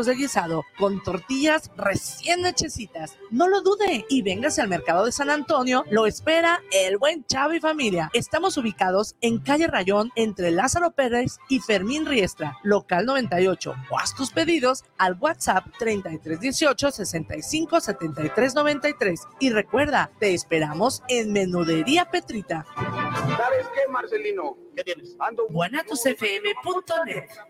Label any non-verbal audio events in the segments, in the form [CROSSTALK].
tacos de guisado con tortillas recién hechecitas. No lo dude y véngase al mercado de San Antonio. Lo espera el buen Chavo y familia. Estamos ubicados en calle Rayón entre Lázaro Pérez y Fermín Riestra, local 98. O haz tus pedidos al WhatsApp 3318 65 73 93. Y recuerda, te esperamos en Menudería Petrita. ¿Sabes qué, Marcelino? ¿Qué tienes? Ando... guanatosfm.net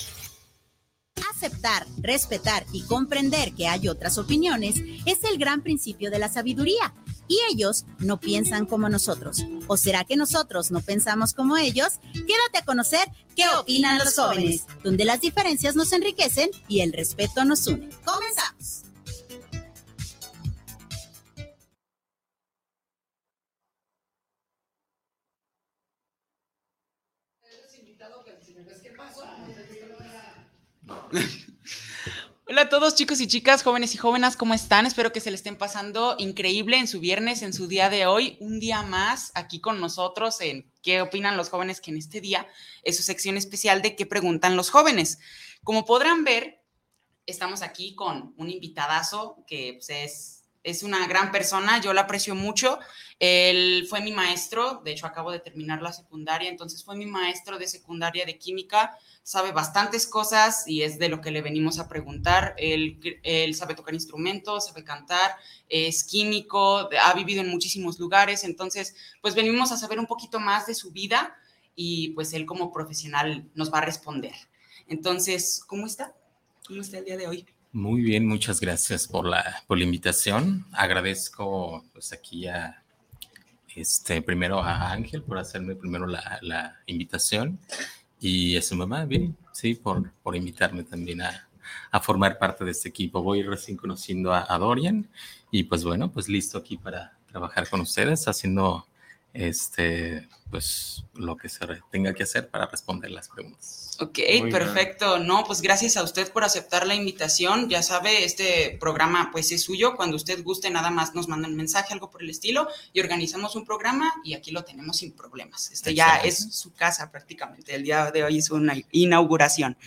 Aceptar, respetar y comprender que hay otras opiniones es el gran principio de la sabiduría y ellos no piensan como nosotros. ¿O será que nosotros no pensamos como ellos? Quédate a conocer qué opinan los jóvenes, donde las diferencias nos enriquecen y el respeto nos une. Comenzamos. [LAUGHS] Hola a todos chicos y chicas, jóvenes y jóvenes, ¿cómo están? Espero que se le estén pasando increíble en su viernes, en su día de hoy, un día más aquí con nosotros en qué opinan los jóvenes, que en este día es su sección especial de qué preguntan los jóvenes. Como podrán ver, estamos aquí con un invitadazo que pues, es, es una gran persona, yo lo aprecio mucho. Él fue mi maestro, de hecho acabo de terminar la secundaria, entonces fue mi maestro de secundaria de química sabe bastantes cosas y es de lo que le venimos a preguntar. Él, sabe tocar instrumentos, sabe cantar, es químico, ha vivido en muchísimos lugares, entonces pues venimos a saber un poquito más de su vida y pues él como profesional nos va a responder. Entonces, ¿cómo está? ¿Cómo está el día de hoy? Muy bien, muchas gracias por la, por la invitación. Agradezco pues aquí a, este, primero a Ángel por hacerme primero la, la invitación y a su mamá, bien, sí, por, por invitarme también a, a, formar parte de este equipo. Voy recién conociendo a, a, Dorian y pues bueno, pues listo aquí para trabajar con ustedes, haciendo este, pues lo que se tenga que hacer para responder las preguntas. Ok, perfecto. No, pues gracias a usted por aceptar la invitación. Ya sabe, este programa pues es suyo. Cuando usted guste, nada más nos manda un mensaje, algo por el estilo, y organizamos un programa y aquí lo tenemos sin problemas. Este ya es su casa prácticamente. El día de hoy es una inauguración.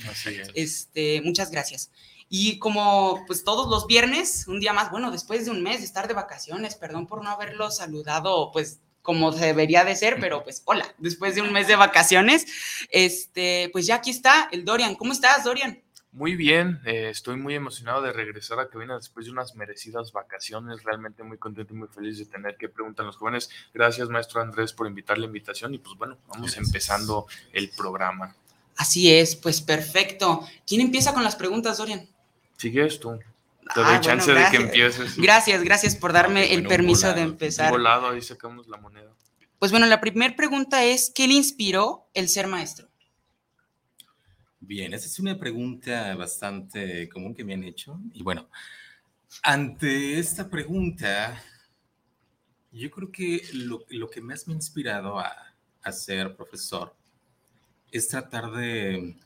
Este, muchas gracias. Y como pues todos los viernes, un día más, bueno, después de un mes de estar de vacaciones, perdón por no haberlo saludado pues como debería de ser, pero pues hola, después de un mes de vacaciones, este, pues ya aquí está el Dorian. ¿Cómo estás, Dorian? Muy bien, eh, estoy muy emocionado de regresar a cabina después de unas merecidas vacaciones, realmente muy contento y muy feliz de tener que preguntar a los jóvenes. Gracias, maestro Andrés, por invitar la invitación y pues bueno, vamos empezando el programa. Así es, pues perfecto. ¿Quién empieza con las preguntas, Dorian? Sigues tú. Te doy ah, chance de que empieces. Gracias, gracias por darme el permiso de empezar. volado, ahí sacamos la moneda. Pues bueno, la primera pregunta es, ¿qué le inspiró el ser maestro? Bien, esa es una pregunta bastante común que me han hecho. Y bueno, ante esta pregunta, yo creo que lo, lo que más me ha inspirado a, a, ser profesor es tratar de,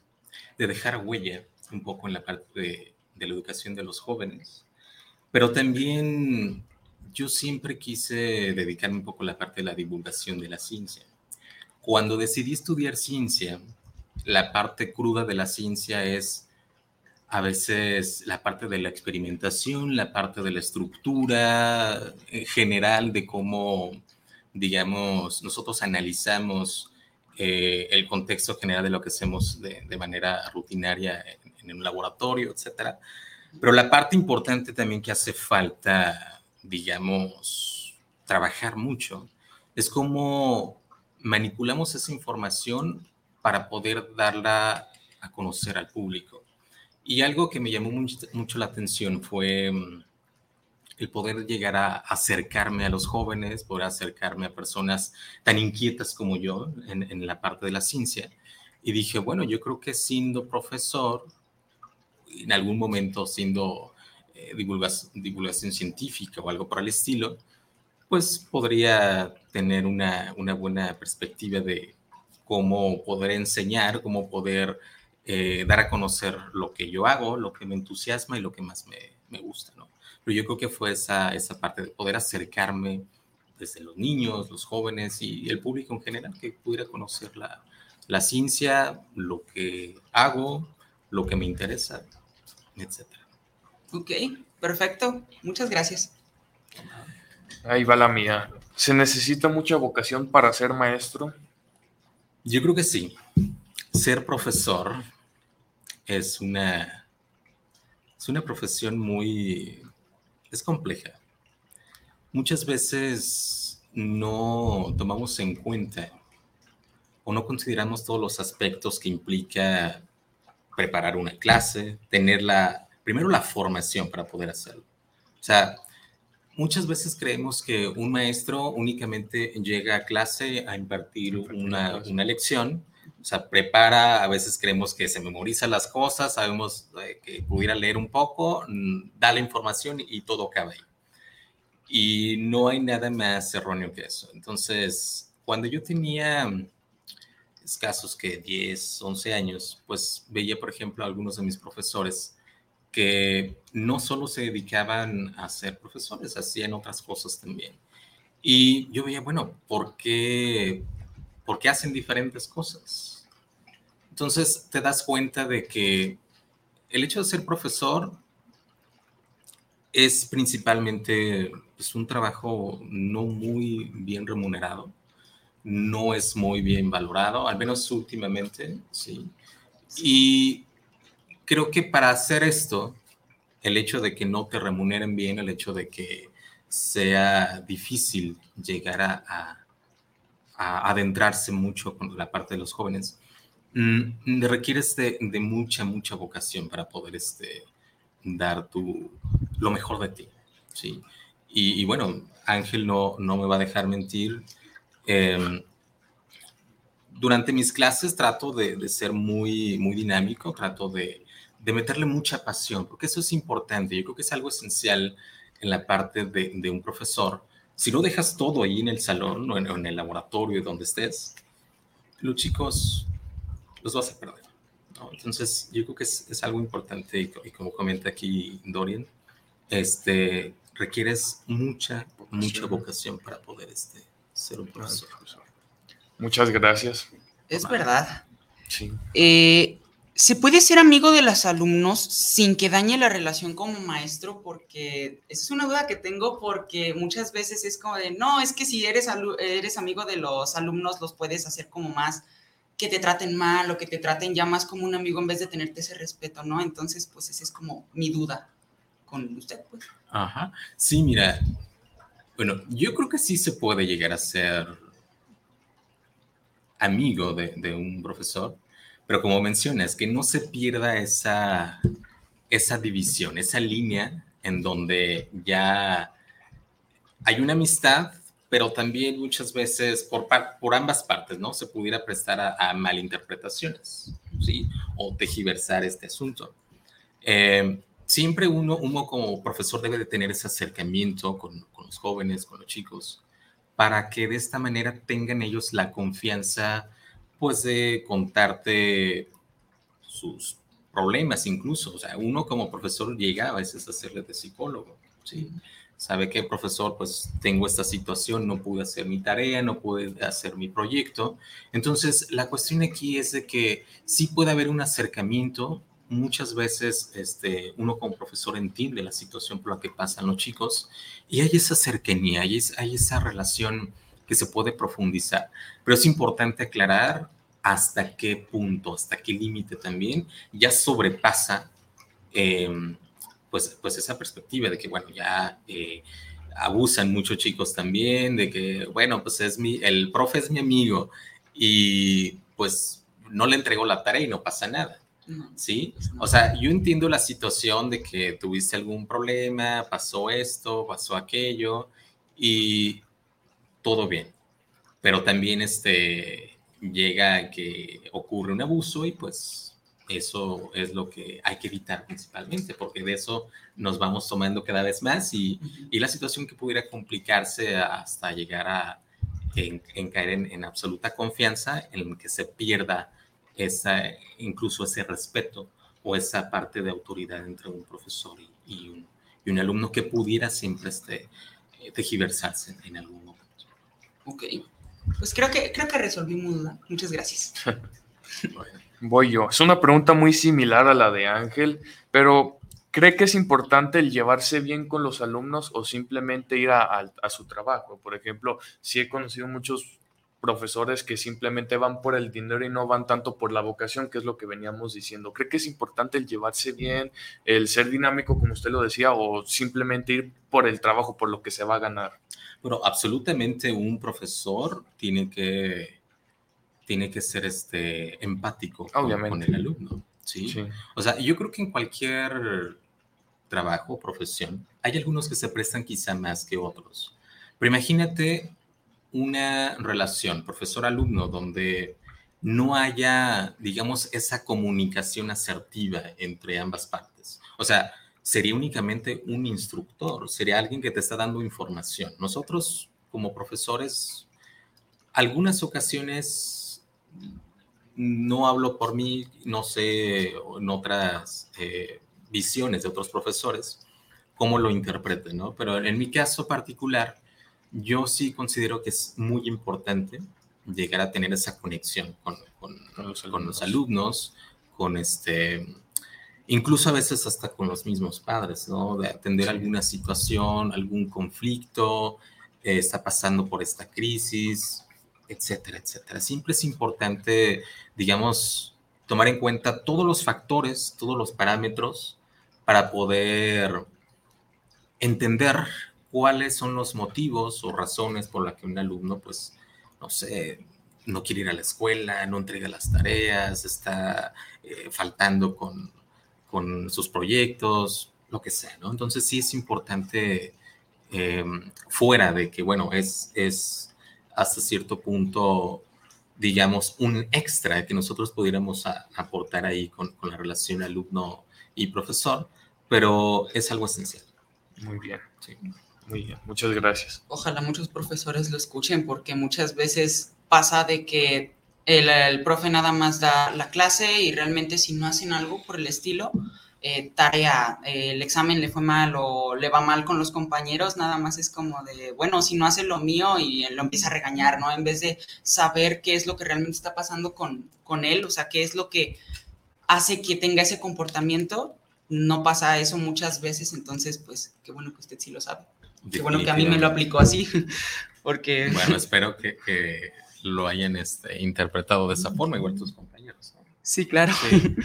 de dejar huella un poco en la parte de, de la educación de los jóvenes, pero también yo siempre quise dedicarme un poco a la parte de la divulgación de la ciencia. Cuando decidí estudiar ciencia, la parte cruda de la ciencia es a veces la parte de la experimentación, la parte de la estructura general de cómo, digamos, nosotros analizamos eh, el contexto general de lo que hacemos de manera rutinaria en un laboratorio, etcétera. Pero la parte importante también que hace falta, digamos, trabajar mucho, es cómo manipulamos esa información para poder darla a conocer al público. Y algo que me llamó mucho, la atención fue mm, el poder llegar a acercarme a los jóvenes, poder acercarme a personas tan inquietas como yo en, en la parte de la ciencia. Y dije, bueno, yo creo que siendo profesor, en algún momento siendo eh, divulgación, científica o algo por el estilo, pues podría tener una, una buena perspectiva de cómo poder enseñar, cómo poder eh, dar a conocer lo que yo hago, lo que me entusiasma y lo que más me, me gusta, ¿no? pero yo creo que fue esa, esa parte de poder acercarme desde los niños, los jóvenes y el público en general, que pudiera conocer la, la ciencia, lo que hago, lo que me interesa, etc. Ok, perfecto. Muchas gracias. Ahí va la mía. ¿Se necesita mucha vocación para ser maestro? Yo creo que sí. Ser profesor es una, es una profesión muy, es compleja. Muchas veces no tomamos en cuenta o no consideramos todos los aspectos que implica preparar una clase, tener la, primero la formación para poder hacerlo. O sea, muchas veces creemos que un maestro únicamente llega a clase a impartir una, una lección, o sea, prepara, a veces creemos que se memoriza las cosas, sabemos eh, que pudiera leer un poco, mm, da la información y todo acaba ahí. Y no hay nada más erróneo que eso. Entonces, cuando yo tenía escasos que 10, 11 años, pues veía, por ejemplo, a algunos de mis profesores que no solo se dedicaban a ser profesores, hacían otras cosas también. Y yo veía, bueno, ¿por qué, ¿por qué hacen diferentes cosas? Entonces te das cuenta de que el hecho de ser profesor es principalmente pues, un trabajo no muy bien remunerado no es muy bien valorado, al menos últimamente, sí. Y creo que para hacer esto, el hecho de que no te remuneren bien, el hecho de que sea difícil llegar a, adentrarse mucho con la parte de los jóvenes, mm, requieres de, mucha, mucha vocación para poder este, dar tu, lo mejor de ti, ¿sí? Y, y bueno, Ángel no, no me va a dejar mentir, Em, durante mis clases trato de, ser muy, muy dinámico, trato de, meterle mucha pasión, porque eso es importante. Yo creo que es algo esencial en la parte de, un profesor. Si no dejas todo ahí en el salón o en, el laboratorio, donde estés, los chicos los vas a perder. Entonces, yo creo que es, algo importante y, como comenta aquí Dorian, este, requieres mucha, mucha vocación para poder este, ser un profesor. Muchas gracias. Es verdad. Sí. Eh, ¿Se puede ser amigo de los alumnos sin que dañe la relación como maestro? Porque es una duda que tengo porque muchas veces es como de, no, es que si eres, eres amigo de los alumnos los puedes hacer como más que te traten mal o que te traten ya más como un amigo en vez de tenerte ese respeto, ¿no? Entonces, pues esa es como mi duda con usted. Pues. Ajá. Sí, mira, bueno, yo creo que sí se puede llegar a ser amigo de, un profesor, pero como mencionas, que no se pierda esa, esa división, esa línea en donde ya hay una amistad, pero también muchas veces por, por ambas partes, ¿no? Se pudiera prestar a, malinterpretaciones, ¿sí? O tejiversar este asunto. Eh, siempre uno, uno como profesor debe de tener ese acercamiento con, los jóvenes, con los chicos, para que de esta manera tengan ellos la confianza, pues, de contarte sus problemas incluso. O sea, uno como profesor llega a veces a hacerle de psicólogo, ¿sí? Sabe que, profesor, pues tengo esta situación, no pude hacer mi tarea, no pude hacer mi proyecto. Entonces, la cuestión aquí es de que sí puede haber un acercamiento muchas veces este, uno como profesor entiende la situación por la que pasan los chicos y hay esa cercanía, hay, esa relación que se puede profundizar. Pero es importante aclarar hasta qué punto, hasta qué límite también ya sobrepasa em, pues, pues esa perspectiva de que, bueno, ya eh, abusan muchos chicos también, de que, bueno, pues es mi, el profe es mi amigo y pues no le entregó la tarea y no pasa nada. ¿Sí? O sea, yo entiendo la situación de que tuviste algún problema, pasó esto, pasó aquello y todo bien, pero también este, llega que ocurre un abuso y pues eso es lo que hay que evitar principalmente, porque de eso nos vamos tomando cada vez más y, y la situación que pudiera complicarse hasta llegar a en, caer en, en, absoluta confianza, en que se pierda esa, incluso ese respeto o esa parte de autoridad entre un profesor y, un, y un alumno que pudiera siempre este, eh, tejiversarse en algún momento. Ok, pues creo que, creo que resolví mi duda. Muchas gracias. [LAUGHS] Voy yo. Es una pregunta muy similar a la de Ángel, pero ¿cree que es importante el llevarse bien con los alumnos o simplemente ir a, a su trabajo? Por ejemplo, sí he conocido muchos profesores que simplemente van por el dinero y no van tanto por la vocación, que es lo que veníamos diciendo. ¿Cree que es importante el llevarse bien, el ser dinámico, como usted lo decía, o simplemente ir por el trabajo, por lo que se va a ganar? Bueno, absolutamente un profesor tiene que, tiene que ser este, empático con, el alumno. ¿sí? ¿sí? O sea, yo creo que en cualquier trabajo o profesión hay algunos que se prestan quizá más que otros. Pero imagínate una relación profesor-alumno donde no haya, digamos, esa comunicación asertiva entre ambas partes. O sea, sería únicamente un instructor, sería alguien que te está dando información. Nosotros, como profesores, algunas ocasiones, no hablo por mí, no sé en otras eh, visiones de otros profesores, cómo lo interpreten, ¿no? Pero en mi caso particular, yo sí considero que es muy importante llegar a tener esa conexión con, los, alumnos, con este, incluso a veces hasta con los mismos padres, ¿no? De atender alguna situación, algún conflicto, eh, está pasando por esta crisis, etcétera, etcétera. Siempre es importante, digamos, tomar en cuenta todos los factores, todos los parámetros para poder entender cuáles son los motivos o razones por las que un alumno, pues, no sé, no quiere ir a la escuela, no entrega las tareas, está eh, faltando con, con, sus proyectos, lo que sea, ¿no? Entonces sí es importante, em, fuera de que, bueno, es, es hasta cierto punto, digamos, un extra que nosotros pudiéramos aportar ahí con, con la relación alumno y profesor, pero es algo esencial. Muy bien. Sí. Muy bien, muchas gracias. Ojalá muchos profesores lo escuchen porque muchas veces pasa de que el, profe nada más da la clase y realmente si no hacen algo por el estilo, eh, tarea, eh, el examen le fue mal o le va mal con los compañeros, nada más es como de, bueno, si no hace lo mío y lo empieza a regañar, ¿no? En vez de saber qué es lo que realmente está pasando con, con él, o sea, qué es lo que hace que tenga ese comportamiento, no pasa eso muchas veces, entonces, pues, qué bueno que usted sí lo sabe. Qué bueno que a mí me lo aplicó así, [LAUGHS] porque... Bueno, [LAUGHS] espero que, lo hayan este, interpretado de esa forma, igual tus compañeros. Sí, claro. [LAUGHS]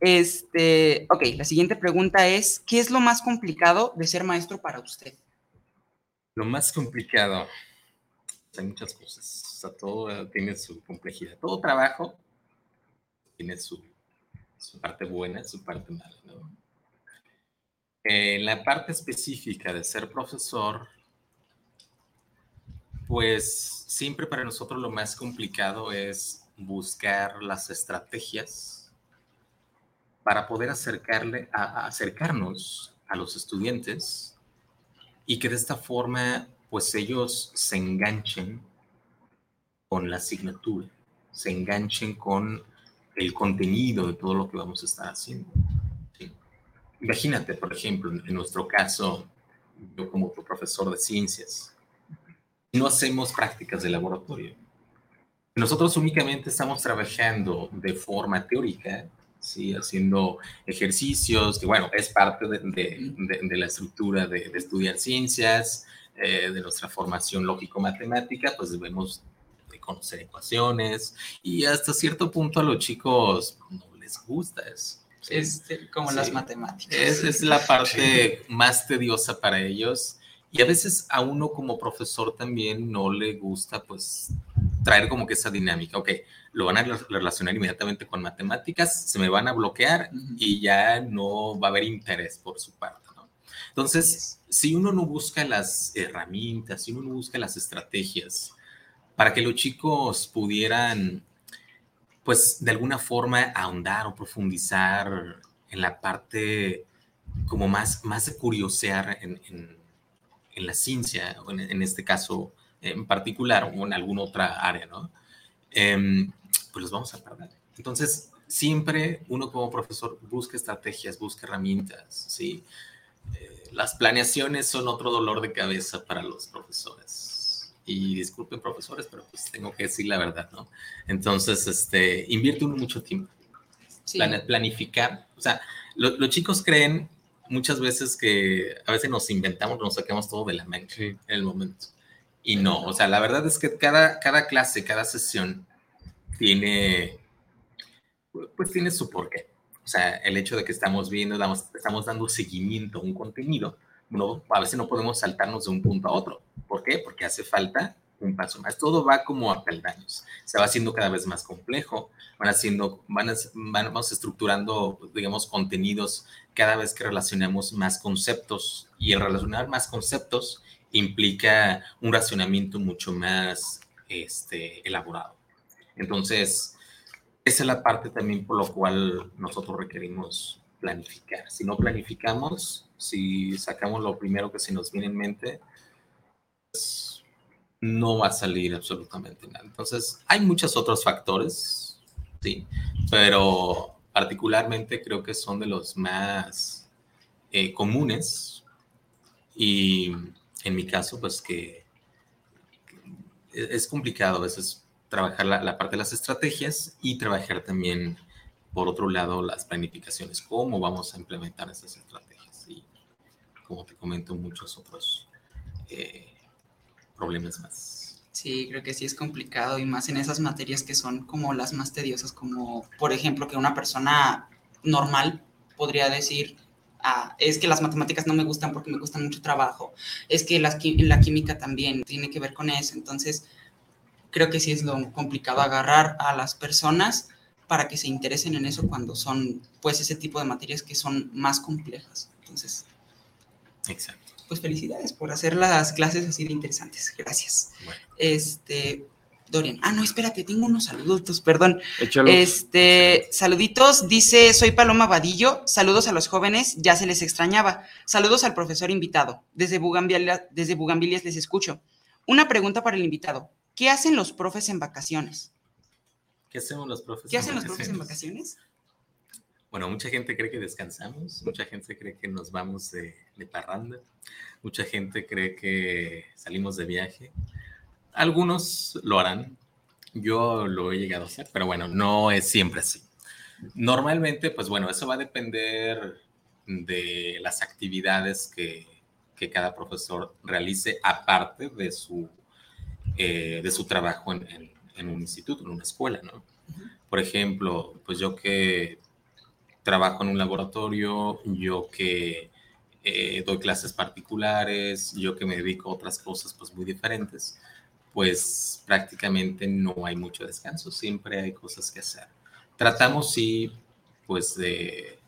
Este, ok, la siguiente pregunta es, ¿qué es lo más complicado de ser maestro para usted? Lo más complicado, hay muchas cosas, o sea, todo tiene su complejidad. Todo trabajo tiene su, su parte buena, su parte mala, ¿no? En la parte específica de ser profesor, pues siempre para nosotros lo más complicado es buscar las estrategias para poder acercarle acercarnos a los estudiantes y que de esta forma pues ellos se enganchen con la asignatura, se enganchen con el contenido de todo lo que vamos a estar haciendo. Imagínate, por ejemplo, en nuestro caso, yo como profesor de ciencias, no hacemos prácticas de laboratorio. Nosotros únicamente estamos trabajando de forma teórica, ¿sí? haciendo ejercicios, que bueno, es parte de, de, la estructura de, estudiar ciencias, eh, de nuestra formación lógico-matemática, pues debemos de conocer ecuaciones y hasta cierto punto a los chicos no les gusta eso es como las matemáticas. Es, la parte más tediosa para ellos. Y a veces a uno como profesor también no le gusta pues traer como que esa dinámica. Ok, lo van a relacionar inmediatamente con matemáticas, se me van a bloquear y ya no va a haber interés por su parte. ¿no? Entonces, si uno no busca las herramientas, si uno no busca las estrategias para que los chicos pudieran pues de alguna forma ahondar o profundizar en la parte como más, más de curiosear en, en, la ciencia, o en, este caso en particular, o en alguna otra área, ¿no? Em, pues los vamos a perder. Entonces, siempre uno como profesor busca estrategias, busca herramientas, ¿sí? Eh, las planeaciones son otro dolor de cabeza para los profesores. Y disculpen profesores, pero pues tengo que decir la verdad, ¿no? Entonces, este, invierte uno mucho tiempo. planificar. O sea, los chicos creen muchas veces que a veces nos inventamos, nos sacamos todo de la mente en el momento. Y no, o sea, la verdad es que cada, cada clase, cada sesión tiene, pues tiene su porqué. O sea, el hecho de que estamos viendo, estamos dando seguimiento a un contenido, no, a veces no podemos saltarnos de un punto a otro. ¿Por qué? Porque hace falta un paso más. Todo va como a peldaños. Se va haciendo cada vez más complejo. Van haciendo, van, vamos estructurando, digamos, contenidos cada vez que relacionamos más conceptos. Y el relacionar más conceptos implica un racionamiento mucho más este, elaborado. Entonces, esa es la parte también por lo cual nosotros requerimos planificar. Si no planificamos, si sacamos lo primero que se nos viene en mente, pues no va a salir absolutamente nada. Entonces, hay muchos otros factores, sí, pero particularmente creo que son de los más eh, comunes y en mi caso, pues que es complicado a veces trabajar la, parte de las estrategias y trabajar también, por otro lado, las planificaciones, cómo vamos a implementar esas estrategias. Y como te comento, muchos otros eh, problemas más. Sí, creo que sí es complicado y más en esas materias que son como las más tediosas, como por ejemplo que una persona normal podría decir, ah, es que las matemáticas no me gustan porque me gustan mucho trabajo, es que la química también tiene que ver con eso, entonces creo que sí es lo complicado agarrar a las personas para que se interesen en eso cuando son, pues, ese tipo de materias que son más complejas. Entonces, Exacto. pues felicidades por hacer las clases así de interesantes. Gracias. Este, Dorian. Ah, no, espérate, tengo unos saluditos, perdón. Este, saluditos, dice, soy Paloma Vadillo, saludos a los jóvenes, ya se les extrañaba. Saludos al profesor invitado. Desde Bugambilias, desde Bugambilias les escucho. Una pregunta para el invitado. ¿Qué hacen los profes en vacaciones? ¿Qué hacemos los profes? ¿Qué hacen los profes en vacaciones? Bueno, mucha gente cree que descansamos, mucha gente cree que nos vamos de, parranda, mucha gente cree que salimos de viaje. Algunos lo harán, yo lo he llegado a hacer, pero bueno, no es siempre así. Normalmente, pues bueno, eso va a depender de las actividades que, que cada profesor realice aparte de su eh, de su trabajo en, un instituto, en una escuela, ¿no? Por ejemplo, pues yo que trabajo en un laboratorio, yo que eh, doy clases particulares, yo que me dedico a otras cosas pues muy diferentes, pues prácticamente no hay mucho descanso, siempre hay cosas que hacer. Tratamos sí, pues de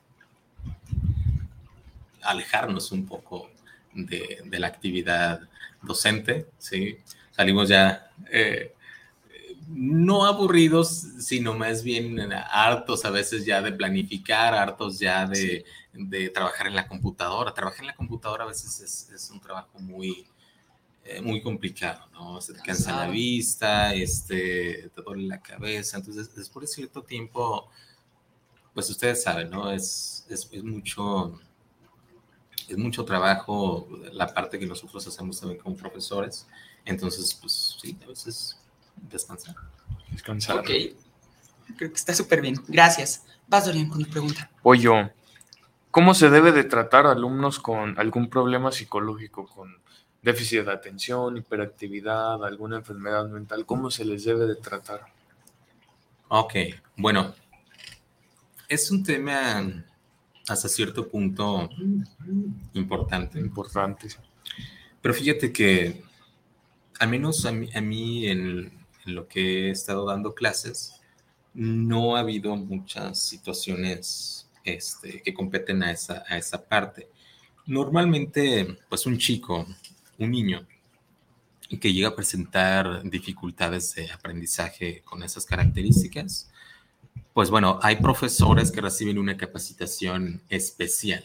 alejarnos un poco de, de la actividad docente, ¿sí? salimos ya eh, no aburridos, sino más bien hartos a veces ya de planificar, hartos ya de, trabajar en la computadora. Trabajar en la computadora a veces es, un trabajo muy, eh, muy complicado, ¿no? Se te cansa la vista, este, te duele la cabeza. Entonces, después de cierto tiempo, pues ustedes saben, ¿no? Es, es, es mucho es mucho trabajo la parte que nosotros hacemos también como profesores entonces, pues sí, a veces descansar. Descansar. Ok. Creo que está súper bien. Gracias. Vas, Dorian, con tu pregunta. Voy yo. ¿Cómo se debe de tratar a alumnos con algún problema psicológico, con déficit de atención, hiperactividad, alguna enfermedad mental? ¿Cómo se les debe de tratar? Ok, bueno, es un tema hasta cierto punto importante. Importante. Pero fíjate que al menos a mí, en, lo que he estado dando clases, no ha habido muchas situaciones este, que competen a esa, a esa parte. Normalmente, pues un chico, un niño, que llega a presentar dificultades de aprendizaje con esas características, pues bueno, hay profesores que reciben una capacitación especial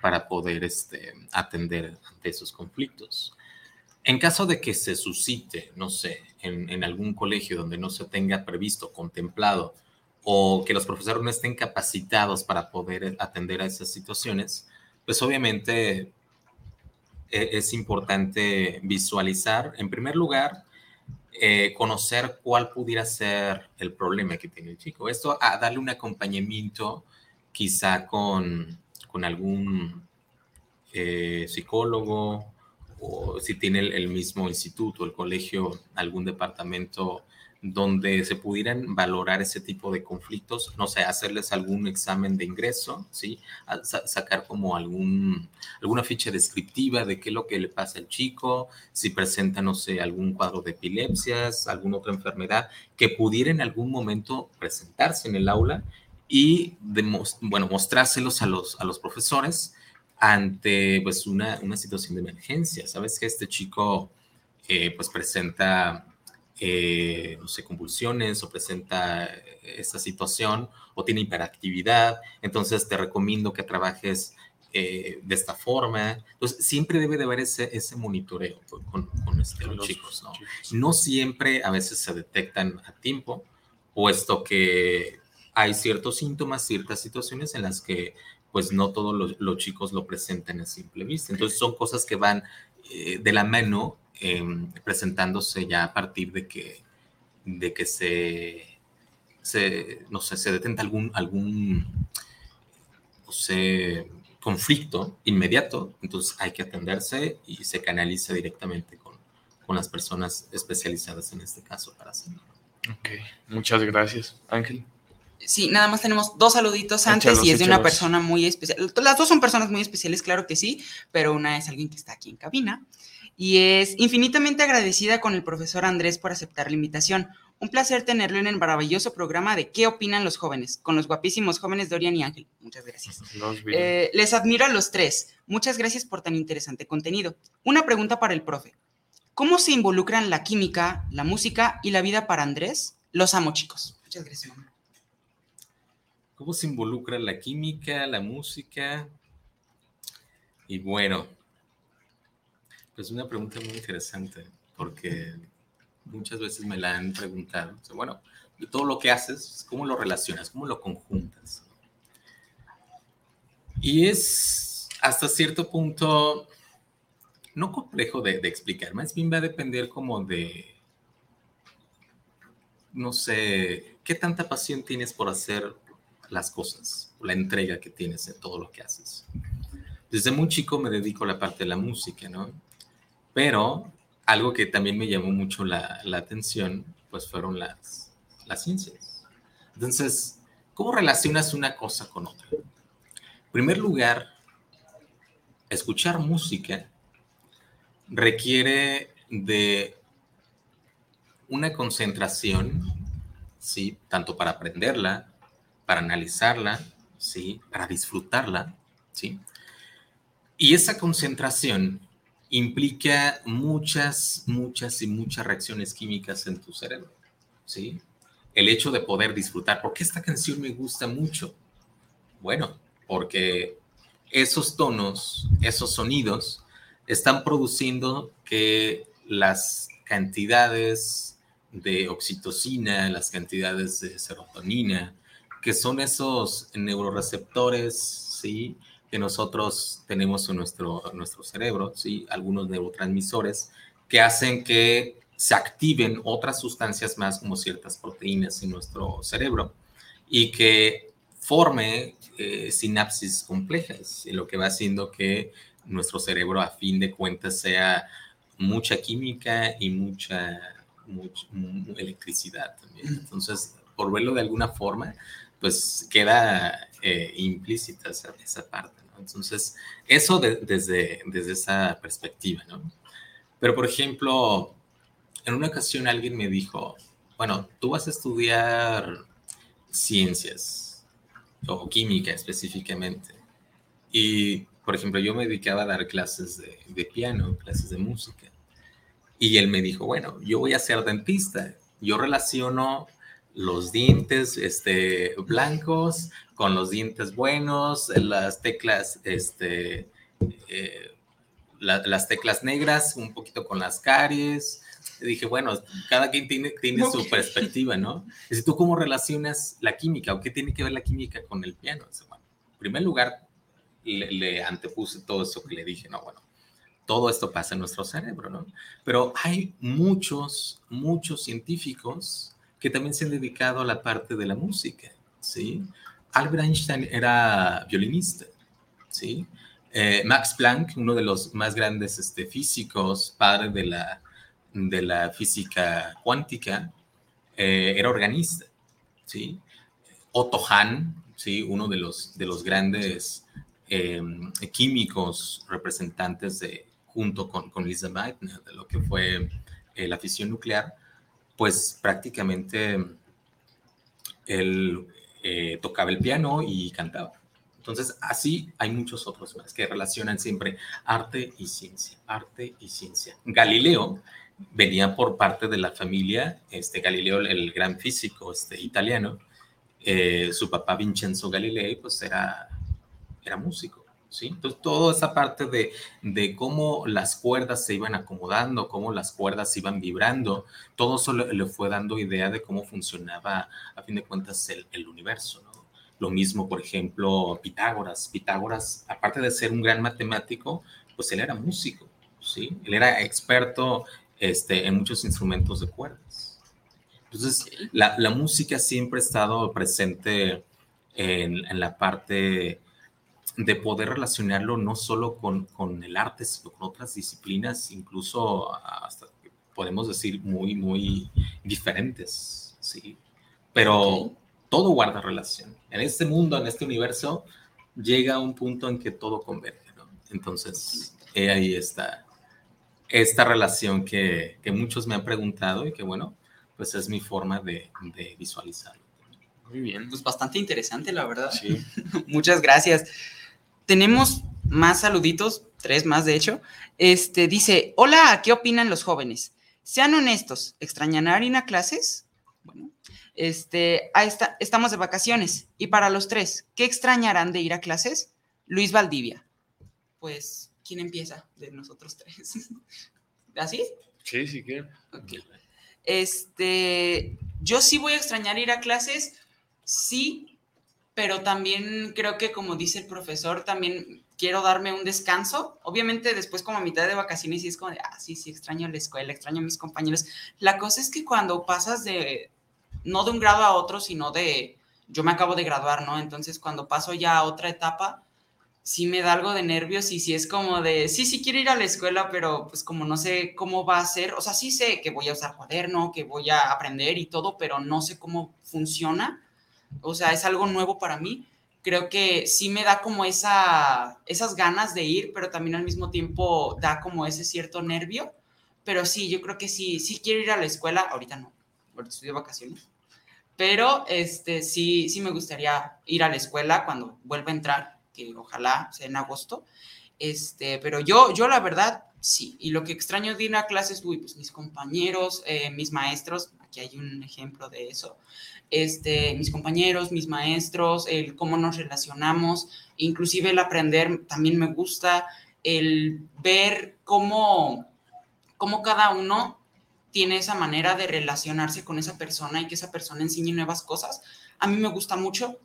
para poder este, atender ante esos conflictos. En caso de que se suscite, no sé, en, algún colegio donde no se tenga previsto, contemplado, o que los profesores no estén capacitados para poder atender a esas situaciones, pues obviamente e, es importante visualizar, en primer lugar, eh, conocer cuál pudiera ser el problema que tiene el chico. Esto a darle un acompañamiento quizá con, con algún eh, psicólogo o si tiene el, mismo instituto, el colegio, algún departamento donde se pudieran valorar ese tipo de conflictos, no sé, hacerles algún examen de ingreso, ¿sí? sacar como algún, alguna ficha descriptiva de qué es lo que le pasa al chico, si presenta, no sé, algún cuadro de epilepsias, alguna otra enfermedad, que pudiera en algún momento presentarse en el aula y, bueno, mostrárselos a los, a los profesores ante, pues, una, una situación de emergencia. Sabes que este chico, eh, pues, presenta eh, no sé, convulsiones o presenta esta situación o tiene hiperactividad, entonces te recomiendo que trabajes eh, de esta forma. Entonces, siempre debe de haber ese, ese monitoreo con, con, este, los, chicos, ¿no? No siempre a veces se detectan a tiempo, puesto que hay ciertos síntomas, ciertas situaciones en las que pues no todos los, los chicos lo presentan a simple vista. Entonces son cosas que van eh, de la mano Em, presentándose ya a partir de que, de que se, se, no sé, se detenta algún, algún no sé, conflicto inmediato, entonces hay que atenderse y se canaliza directamente con, con las personas especializadas en este caso para hacerlo. Ok, muchas gracias. Ángel. Sí, nada más tenemos dos saluditos antes y es de una persona muy especial. Las dos son personas muy especiales, claro que sí, pero una es alguien que está aquí en cabina y es infinitamente agradecida con el profesor Andrés por aceptar la invitación. Un placer tenerlo en el maravilloso programa de ¿Qué opinan los jóvenes? con los guapísimos jóvenes Dorian y Ángel. Muchas gracias. Eh, les admiro a los tres. Muchas gracias por tan interesante contenido. Una pregunta para el profe. ¿Cómo se involucran la química, la música y la vida para Andrés? Los amo, chicos. Muchas gracias, mamá. ¿Cómo se involucra la química, la música? Y bueno, es una pregunta muy interesante porque muchas veces me la han preguntado. bueno, todo lo que haces, ¿cómo lo relacionas? ¿Cómo lo conjuntas? Y es hasta cierto punto no complejo de, de, explicar, más bien va a depender como de, no sé, qué tanta pasión tienes por hacer las cosas, la entrega que tienes en todo lo que haces. Desde muy chico me dedico a la parte de la música, ¿no? Pero algo que también me llamó mucho la, atención, pues fueron las, las ciencias. Entonces, ¿cómo relacionas una cosa con otra? En primer lugar, escuchar música requiere de una concentración, ¿sí? Tanto para aprenderla, para analizarla, ¿sí? Para disfrutarla, ¿sí? Y esa concentración implica muchas, muchas y muchas reacciones químicas en tu cerebro, ¿sí? El hecho de poder disfrutar, ¿por qué esta canción me gusta mucho? Bueno, porque esos tonos, esos sonidos, están produciendo que las cantidades de oxitocina, las cantidades de serotonina, que son esos neuroreceptores, ¿sí? que nosotros tenemos en nuestro, nuestro cerebro, ¿sí? algunos neurotransmisores, que hacen que se activen otras sustancias más como ciertas proteínas en nuestro cerebro y que forme eh, sinapsis complejas, lo que va haciendo que nuestro cerebro a fin de cuentas sea mucha química y mucha, mucha electricidad también. Entonces, por verlo de alguna forma, pues queda eh, implícita esa, esa parte. Entonces, eso desde, desde esa perspectiva, ¿no? Pero, por ejemplo, en una ocasión alguien me dijo, bueno, tú vas a estudiar ciencias o química específicamente. Y, por ejemplo, yo me dedicaba a dar clases de, de piano, clases de música. Y él me dijo, bueno, yo voy a ser dentista. Yo relaciono los dientes este, blancos con los dientes buenos, las teclas, este, eh, las teclas negras, un poquito con las caries. dije, bueno, cada quien tiene, tiene su perspectiva, ¿no? Y ¿tú cómo relacionas la química o qué tiene que ver la química con el piano? en primer lugar, le, le, antepuse todo eso que le dije, no, bueno, todo esto pasa en nuestro cerebro, ¿no? Pero hay muchos, muchos científicos que también se han dedicado a la parte de la música, ¿sí? Albert Einstein era violinista, ¿sí? Eh, Max Planck, uno de los más grandes este, físicos, padre de la, física cuántica, eh, era organista, ¿sí? Otto Hahn, ¿sí? Uno de los, de los grandes em, químicos representantes de, junto con, con Lisa Meitner, de lo que fue eh, la fisión nuclear, pues prácticamente él tocaba el piano y cantaba. Entonces, así hay muchos otros más que relacionan siempre arte y ciencia, arte y ciencia. Galileo venía por parte de la familia, este Galileo, el gran físico este, italiano, eh, su papá Vincenzo Galilei, pues era, era músico, ¿sí? Entonces, toda esa parte de, de cómo las cuerdas se iban acomodando, cómo las cuerdas iban vibrando, todo eso le, fue dando idea de cómo funcionaba, a fin de cuentas, el, el universo, ¿no? Lo mismo, por ejemplo, Pitágoras. Pitágoras, aparte de ser un gran matemático, pues él era músico, ¿sí? Él era experto este, en muchos instrumentos de cuerdas. Entonces, la, la música siempre ha estado presente en, en, la parte de poder relacionarlo no solo con, con, el arte, sino con otras disciplinas, incluso hasta podemos decir muy, muy diferentes, ¿sí? Pero todo guarda relación. En este mundo, en este universo, llega un punto en que todo converge, ¿no? Entonces, ahí está esta relación que, que, muchos me han preguntado y que, bueno, pues es mi forma de, de visualizarlo. Muy bien. Pues bastante interesante, la verdad. Sí. [LAUGHS] Muchas gracias. Tenemos más saluditos, tres más de hecho. Este dice, hola, ¿qué opinan los jóvenes? Sean honestos, ¿extrañarán ir a clases? Bueno, este, ahí está, estamos de vacaciones. Y para los tres, ¿qué extrañarán de ir a clases? Luis Valdivia. Pues, ¿quién empieza de nosotros tres? [LAUGHS] ¿Así? Sí, sí que. Okay. Este, yo sí voy a extrañar ir a clases, sí, pero también creo que como dice el profesor, también quiero darme un descanso. Obviamente después como a mitad de vacaciones sí es como de, ah, sí, sí, extraño la escuela, extraño a mis compañeros. La cosa es que cuando pasas de, no de un grado a otro, sino de, yo me acabo de graduar, ¿no? Entonces cuando paso ya a otra etapa, sí me da algo de nervios y sí es como de, sí, sí quiero ir a la escuela, pero pues como no sé cómo va a ser, o sea, sí sé que voy a usar cuaderno, que voy a aprender y todo, pero no sé cómo funciona, o sea, es algo nuevo para mí. Creo que sí me da como esa, esas ganas de ir, pero también al mismo tiempo da como ese cierto nervio. Pero sí, yo creo que sí, sí quiero ir a la escuela, ahorita no, ahorita estoy de vacaciones, pero este, sí, sí me gustaría ir a la escuela cuando vuelva a entrar, que ojalá sea en agosto. Este, pero yo, yo la verdad, sí. Y lo que extraño de ir a clases, uy, pues mis compañeros, eh, mis maestros, aquí hay un ejemplo de eso. Este, mis compañeros, mis maestros, el cómo nos relacionamos, inclusive el aprender también me gusta, el ver cómo, cómo cada uno tiene esa manera de relacionarse con esa persona y que esa persona enseñe nuevas cosas. A mí me gusta mucho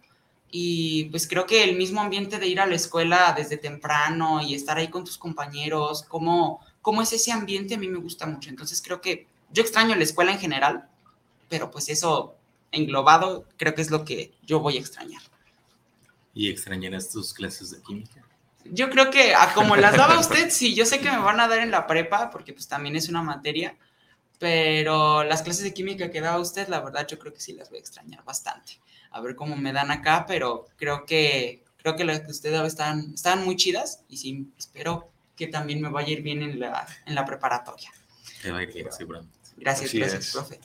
y pues creo que el mismo ambiente de ir a la escuela desde temprano y estar ahí con tus compañeros, cómo, cómo es ese ambiente, a mí me gusta mucho. Entonces creo que yo extraño la escuela en general, pero pues eso englobado creo que es lo que yo voy a extrañar. ¿Y extrañarás tus clases de química? Yo creo que a como [LAUGHS] las daba usted, sí, yo sé que me van a dar en la prepa, porque pues también es una materia, pero las clases de química que daba usted, la verdad, yo creo que sí las voy a extrañar bastante. A ver cómo me dan acá, pero creo que creo que las que usted daba están, están muy chidas y sí, espero que también me vaya a ir bien en la, en la preparatoria. Te va a ir bien, seguramente. Gracias, Así gracias, es. profe.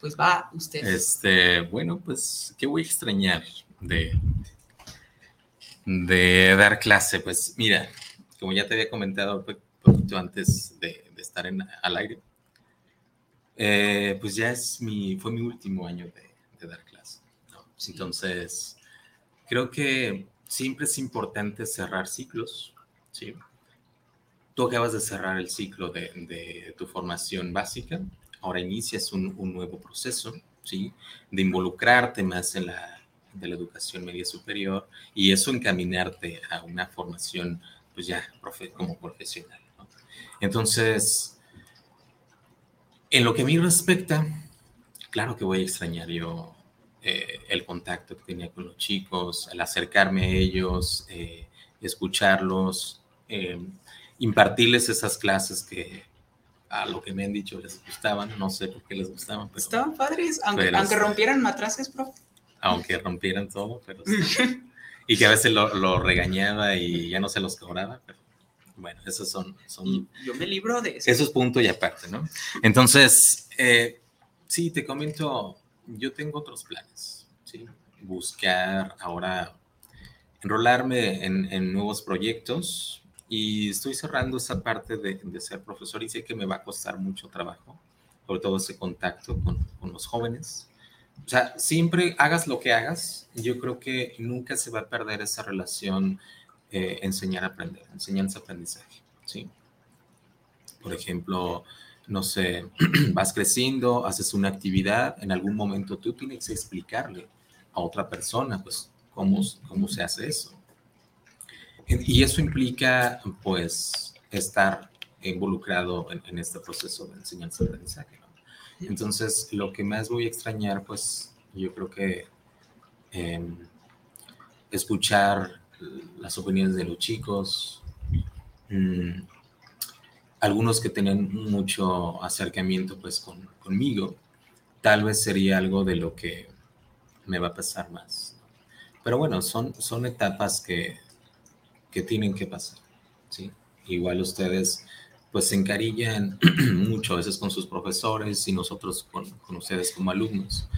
Pues va usted. Este, bueno, pues, ¿qué voy a extrañar de, de dar clase? Pues mira, como ya te había comentado un poquito antes de, de estar en, al aire, eh, pues ya es mi, fue mi último año de, de dar clase. ¿no? Sí. Entonces, creo que siempre es importante cerrar ciclos. ¿sí? Tú acabas de cerrar el ciclo de, de tu formación básica, ahora inicias un, un, nuevo proceso, ¿sí? De involucrarte más en la, de la educación media superior y eso encaminarte a una formación, pues ya como profesional. Entonces, en lo que a mí respecta, claro que voy a extrañar yo eh, el contacto que tenía con los chicos, el acercarme a ellos, eh, escucharlos, eh, impartirles esas clases que a lo que me han dicho les gustaban, no sé por qué les gustaban. Pero, Estaban padres, aunque, aunque rompieran matraces, profe. Aunque rompieran todo, pero sí. [LAUGHS] Y que a veces lo, lo, regañaba y ya no se los cobraba, pero bueno, esos son... son yo me libro de eso. Eso es punto y aparte, ¿no? Entonces, eh, sí, te comento, yo tengo otros planes, ¿sí? Buscar ahora, enrolarme en, en nuevos proyectos y estoy cerrando esa parte de, de, ser profesor y sé que me va a costar mucho trabajo, sobre todo ese contacto con, con los jóvenes. O sea, siempre hagas lo que hagas, yo creo que nunca se va a perder esa relación eh, enseñar a aprender, enseñanza-aprendizaje, ¿sí? Por ejemplo, no sé, [CLEARS THROAT] vas creciendo, haces una actividad, en algún momento tú tienes que explicarle a otra persona, pues, cómo, cómo se hace eso. Y eso implica, pues, estar involucrado en, en este proceso de enseñanza-aprendizaje. ¿no? Entonces, lo que más voy a extrañar, pues, yo creo que eh, escuchar las opiniones de los chicos, mmm, algunos que tienen mucho acercamiento, pues, con, conmigo, tal vez sería algo de lo que me va a pasar más. Pero bueno, son, son etapas que, que tienen que pasar, ¿sí? Igual ustedes pues se encarillan [CLEARS THROAT] mucho a veces con sus profesores y nosotros con, ustedes como alumnos,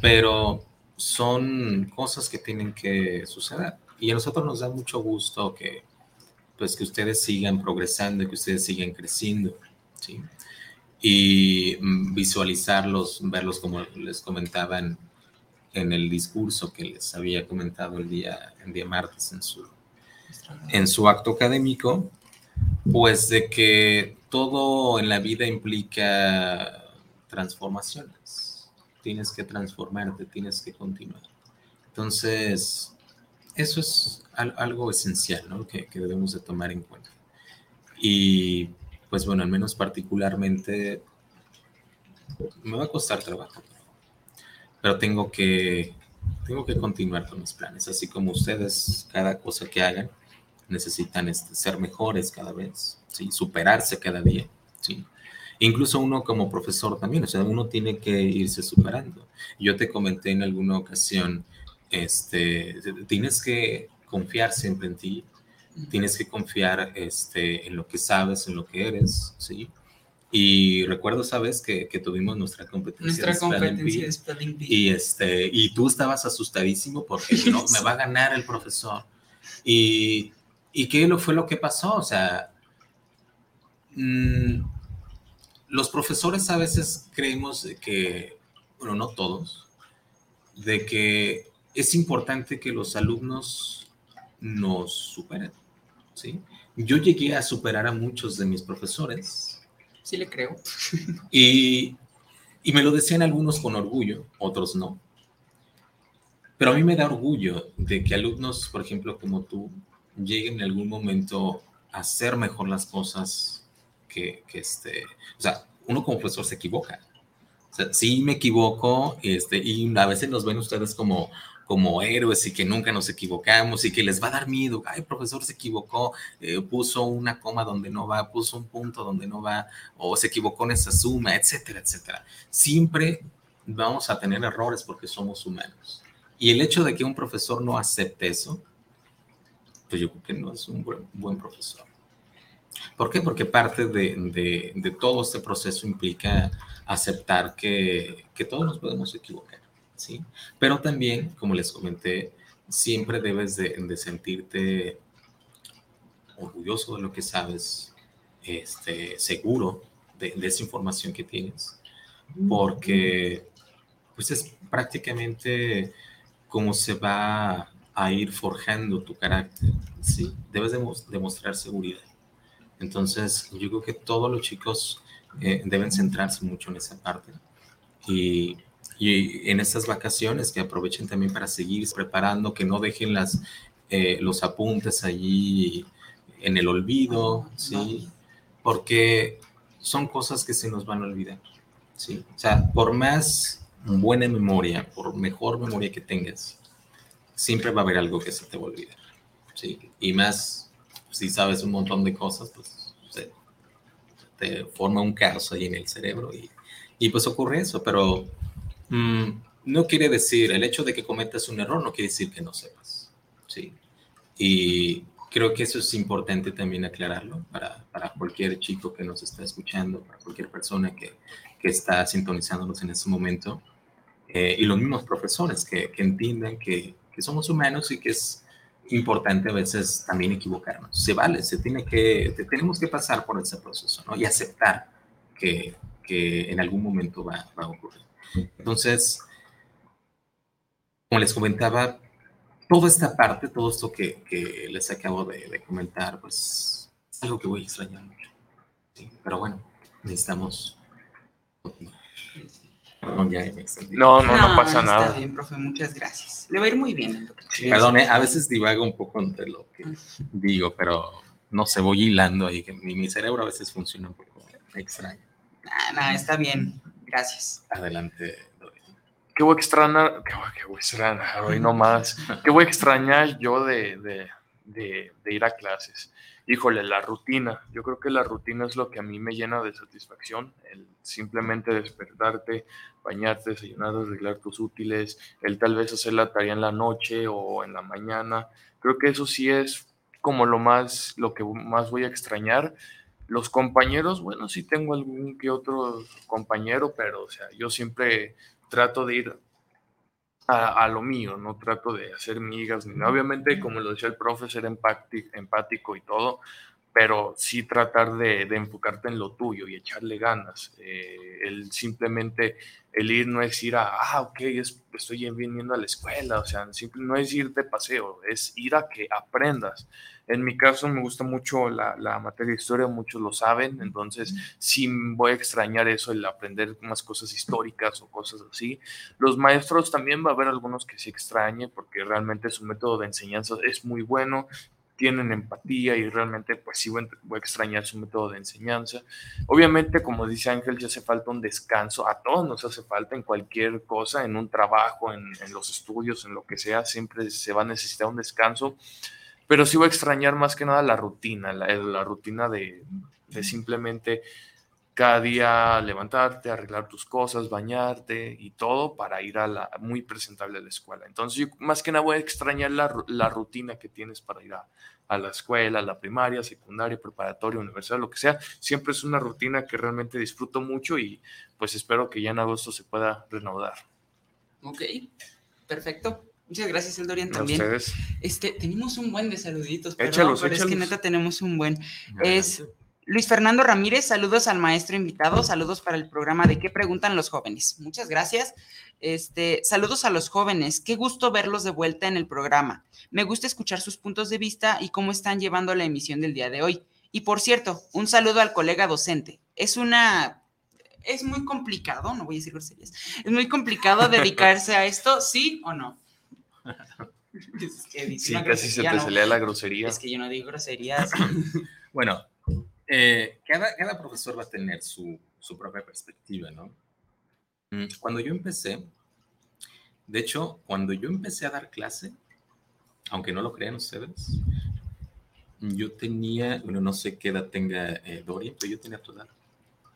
pero son cosas que tienen que suceder y a nosotros nos da mucho gusto que pues que ustedes sigan progresando que ustedes sigan creciendo, ¿sí? Y visualizarlos, verlos como les comentaba en, en el discurso que les había comentado el día, el día martes en su, en su acto académico, pues de que todo en la vida implica transformaciones. Tienes que transformarte, tienes que continuar. Entonces, eso es algo esencial, ¿no? Que, que, debemos de tomar en cuenta. Y, pues bueno, al menos particularmente, me va a costar trabajo, pero tengo que, tengo que continuar con mis planes, así como ustedes, cada cosa que hagan, necesitan este, ser mejores cada vez, ¿sí? superarse cada día. ¿sí? Incluso uno como profesor también, o sea, uno tiene que irse superando. Yo te comenté en alguna ocasión, este, tienes que confiar siempre en ti, tienes que confiar este, en lo que sabes, en lo que eres, ¿sí? Y recuerdo, ¿sabes? Que, que tuvimos nuestra competencia. Nuestra competencia de Spelling Bee. Y, este, y tú estabas asustadísimo porque [LAUGHS] no, me va a ganar el profesor. Y, ¿Y qué fue lo que pasó? O sea, mmm, los profesores a veces creemos que, bueno, no todos, de que es importante que los alumnos nos superen, ¿sí? Yo llegué a superar a muchos de mis profesores. Sí, le creo. [LAUGHS] Y, y me lo decían algunos con orgullo, otros no. Pero a mí me da orgullo de que alumnos, por ejemplo, como tú, lleguen en algún momento a hacer mejor las cosas que, que este, o sea, uno como profesor se equivoca. O sea, sí me equivoco, este, y a veces nos ven ustedes como, como héroes y que nunca nos equivocamos y que les va a dar miedo. Ay, profesor se equivocó, eh, puso una coma donde no va, puso un punto donde no va, o se equivocó en esa suma, etcétera, etcétera. Siempre vamos a tener errores porque somos humanos. Y el hecho de que un profesor no acepte eso, pues yo creo que no es un buen, profesor. ¿Por qué? Porque parte de, de, de, todo este proceso implica aceptar que, que todos nos podemos equivocar, ¿sí? Pero también, como les comenté, siempre debes de, de sentirte orgulloso de lo que sabes, este, seguro de, de, esa información que tienes, porque pues es prácticamente como se va a ir forjando tu carácter, ¿sí? Debes demostrar seguridad. Entonces, yo creo que todos los chicos eh, deben centrarse mucho en esa parte. Y, y, en estas vacaciones que aprovechen también para seguir preparando, que no dejen las, eh, los apuntes allí en el olvido, ¿sí? porque son cosas que se nos van a olvidar. ¿sí? O sea, por más buena memoria, por mejor memoria que tengas, siempre va a haber algo que se te va a olvidar. ¿sí? Y más, si sabes un montón de cosas, pues se, te forma un caos ahí en el cerebro y, y pues ocurre eso, pero mm, no quiere decir, el hecho de que cometas un error no quiere decir que no sepas. ¿sí? Y creo que eso es importante también aclararlo para, para cualquier chico que nos está escuchando, para cualquier persona que, que está sintonizándonos en este momento. Eh, y los mismos profesores que, que entiendan que, que, somos humanos y que es importante a veces también equivocarnos. Se vale, se tiene que, tenemos que pasar por ese proceso ¿no? y aceptar que, que en algún momento va, va a ocurrir. Entonces, como les comentaba, toda esta parte, todo esto que, que les acabo de, de, comentar, pues es algo que voy a extrañar mucho. Sí, pero bueno, necesitamos Perdón, ya me No, no, no, no pasa está nada. Está bien, profe, muchas gracias. Le va a ir muy bien. Sí, Perdón, a veces divago un poco entre lo que digo, pero no sé, voy hilando ahí, que mi, mi cerebro a veces funciona un poco extraño. No, no, está bien. Gracias. Adelante, ¿Qué voy a extrañar? ¿Qué voy, qué voy a extrañar hoy nomás? [LAUGHS] ¿Qué voy a extrañar yo de, de, de, de, ir a clases? Híjole, la rutina. Yo creo que la rutina es lo que a mí me llena de satisfacción. El simplemente despertarte, bañarte, desayunar, arreglar tus útiles, el tal vez hacer la tarea en la noche o en la mañana. Creo que eso sí es como lo más, lo que más voy a extrañar. Los compañeros, bueno, sí tengo algún que otro compañero, pero o sea, yo siempre trato de ir a, a, lo mío, no trato de hacer migas, ni obviamente, como lo decía el profe, ser empático y todo, pero sí tratar de, de, enfocarte en lo tuyo y echarle ganas. Eh, el simplemente, el ir no es ir a, ah, ok, es, estoy viniendo a la escuela, o sea, simple, no es ir de paseo, es ir a que aprendas. En mi caso me gusta mucho la, la, materia de historia, muchos lo saben, entonces sí voy a extrañar eso, el aprender más cosas históricas o cosas así. Los maestros también va a haber algunos que sí extrañen porque realmente su método de enseñanza es muy bueno, tienen empatía y realmente pues sí voy a extrañar su método de enseñanza. Obviamente, como dice Ángel, ya hace falta un descanso, a todos nos hace falta en cualquier cosa, en un trabajo, en, en los estudios, en lo que sea, siempre se va a necesitar un descanso. Pero sí voy a extrañar más que nada la rutina, la, la rutina de, de, simplemente cada día levantarte, arreglar tus cosas, bañarte y todo para ir a la muy presentable a la escuela. Entonces, yo más que nada voy a extrañar la, la rutina que tienes para ir a, a, la escuela, a la primaria, secundaria, preparatoria, universidad, lo que sea. Siempre es una rutina que realmente disfruto mucho y pues espero que ya en agosto se pueda renovar. Ok, perfecto. Muchas gracias, el Dorian también. Ustedes. Este, tenemos un buen de saluditos, pero, échalos, pero échalos. es que neta tenemos un buen. Es Luis Fernando Ramírez, saludos al maestro invitado, saludos para el programa de qué preguntan los jóvenes. Muchas gracias. Este, saludos a los jóvenes, qué gusto verlos de vuelta en el programa. Me gusta escuchar sus puntos de vista y cómo están llevando la emisión del día de hoy. Y por cierto, un saludo al colega docente. Es una es muy complicado, no voy a decir groserías. Es muy complicado dedicarse a esto, ¿sí o no? [LAUGHS] Es que sí, casi se te no. salía la grosería. Es que yo no digo groserías. bueno, eh, cada, cada, profesor va a tener su, su, propia perspectiva, ¿no? Mm, cuando yo empecé, de hecho, cuando yo empecé a dar clase, aunque no lo crean ustedes, yo tenía, bueno, no sé qué edad tenga eh, Dorian, pero yo tenía tu edad.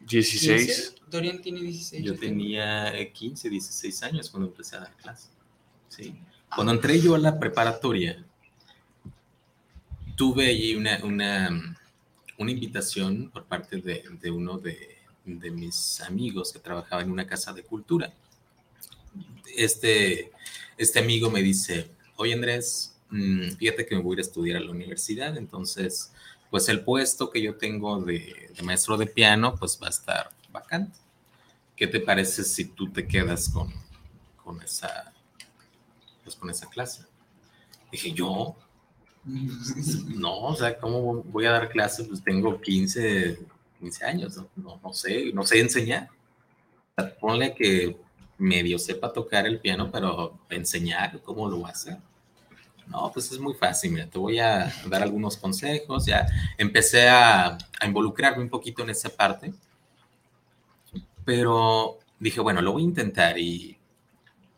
16. Dorian tiene 16. Yo tenía 15, 16 años cuando empecé a dar clase. Sí. Cuando entré yo a la preparatoria, tuve allí una, una, una invitación por parte de, uno de, mis amigos que trabajaba en una casa de cultura. Este, este amigo me dice, oye Andrés, mmm, fíjate que me voy a ir a estudiar a la universidad, entonces, pues el puesto que yo tengo de, de maestro de piano, pues va a estar vacante. ¿Qué te parece si tú te quedas con, con esa pues, con esa clase. Dije, yo, no, o sea, ¿cómo voy a dar clases? Pues tengo 15, 15 años, no, no, sé, no sé enseñar. O sea, ponle que medio sepa tocar el piano, pero enseñar cómo lo va a hacer. No, pues es muy fácil, mira, te voy a dar algunos consejos, ya empecé a, a involucrarme un poquito en esa parte, pero dije, bueno, lo voy a intentar y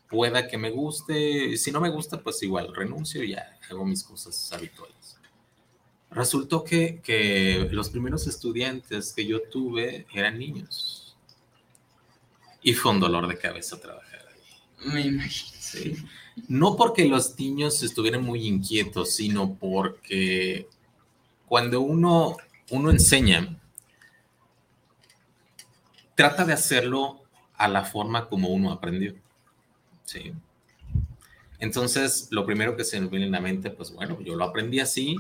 pueda que me guste, si no me gusta, pues igual renuncio y ya hago mis cosas habituales. Resultó que, que los primeros estudiantes que yo tuve eran niños. Y fue un dolor de cabeza trabajar ahí. Me imagino. Sí. No porque los niños estuvieran muy inquietos, sino porque cuando uno, uno enseña, trata de hacerlo a la forma como uno aprendió. Sí. Entonces, lo primero que se nos viene en la mente, pues bueno, yo lo aprendí así,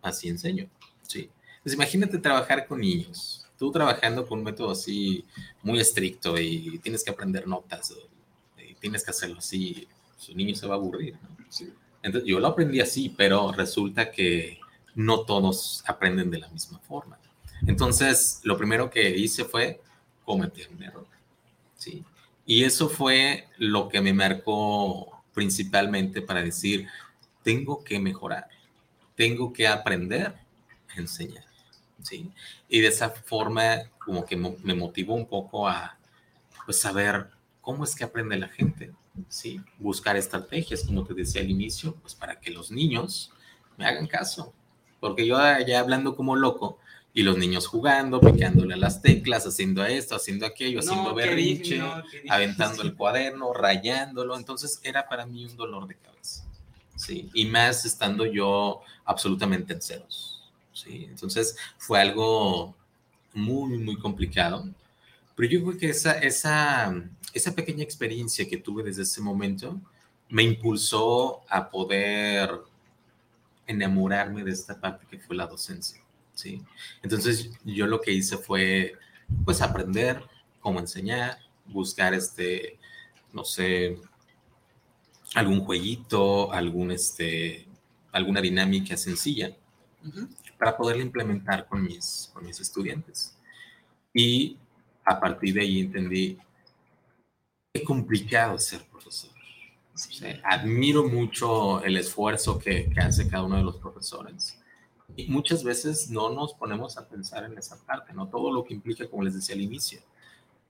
así enseño. Sí. Pues imagínate trabajar con niños. Tú trabajando con un método así muy estricto y tienes que aprender notas, y tienes que hacerlo así, su niño se va a aburrir. ¿no? Sí. Entonces, yo lo aprendí así, pero resulta que no todos aprenden de la misma forma. Entonces, lo primero que hice fue cometer un error. ¿sí? Y eso fue lo que me marcó principalmente para decir, tengo que mejorar, tengo que aprender a enseñar. ¿sí? Y de esa forma como que me motivó un poco a pues, saber cómo es que aprende la gente. ¿sí? Buscar estrategias, como te decía al inicio, pues para que los niños me hagan caso. Porque yo ya hablando como loco, y los niños jugando, picándole a las teclas, haciendo esto, haciendo aquello, haciendo no, aventando el [LAUGHS] cuaderno, rayándolo. Entonces era para mí un dolor de cabeza. Sí, y más estando yo absolutamente en ceros. Sí, entonces fue algo muy, muy complicado. Pero yo creo que esa, esa, esa pequeña experiencia que tuve desde ese momento me impulsó a poder enamorarme de esta parte que fue la docencia. ¿Sí? Entonces yo lo que hice fue, pues, aprender cómo enseñar, buscar, este, no sé, algún jueguito, algún, este, alguna dinámica sencilla uh -huh. para poderla implementar con mis, con mis estudiantes. Y a partir de ahí entendí qué complicado ser profesor. Sí. Admiro mucho el esfuerzo que, que hace cada uno de los profesores y muchas veces no nos ponemos a pensar en esa parte, ¿no? Todo lo que implica, como les decía al inicio,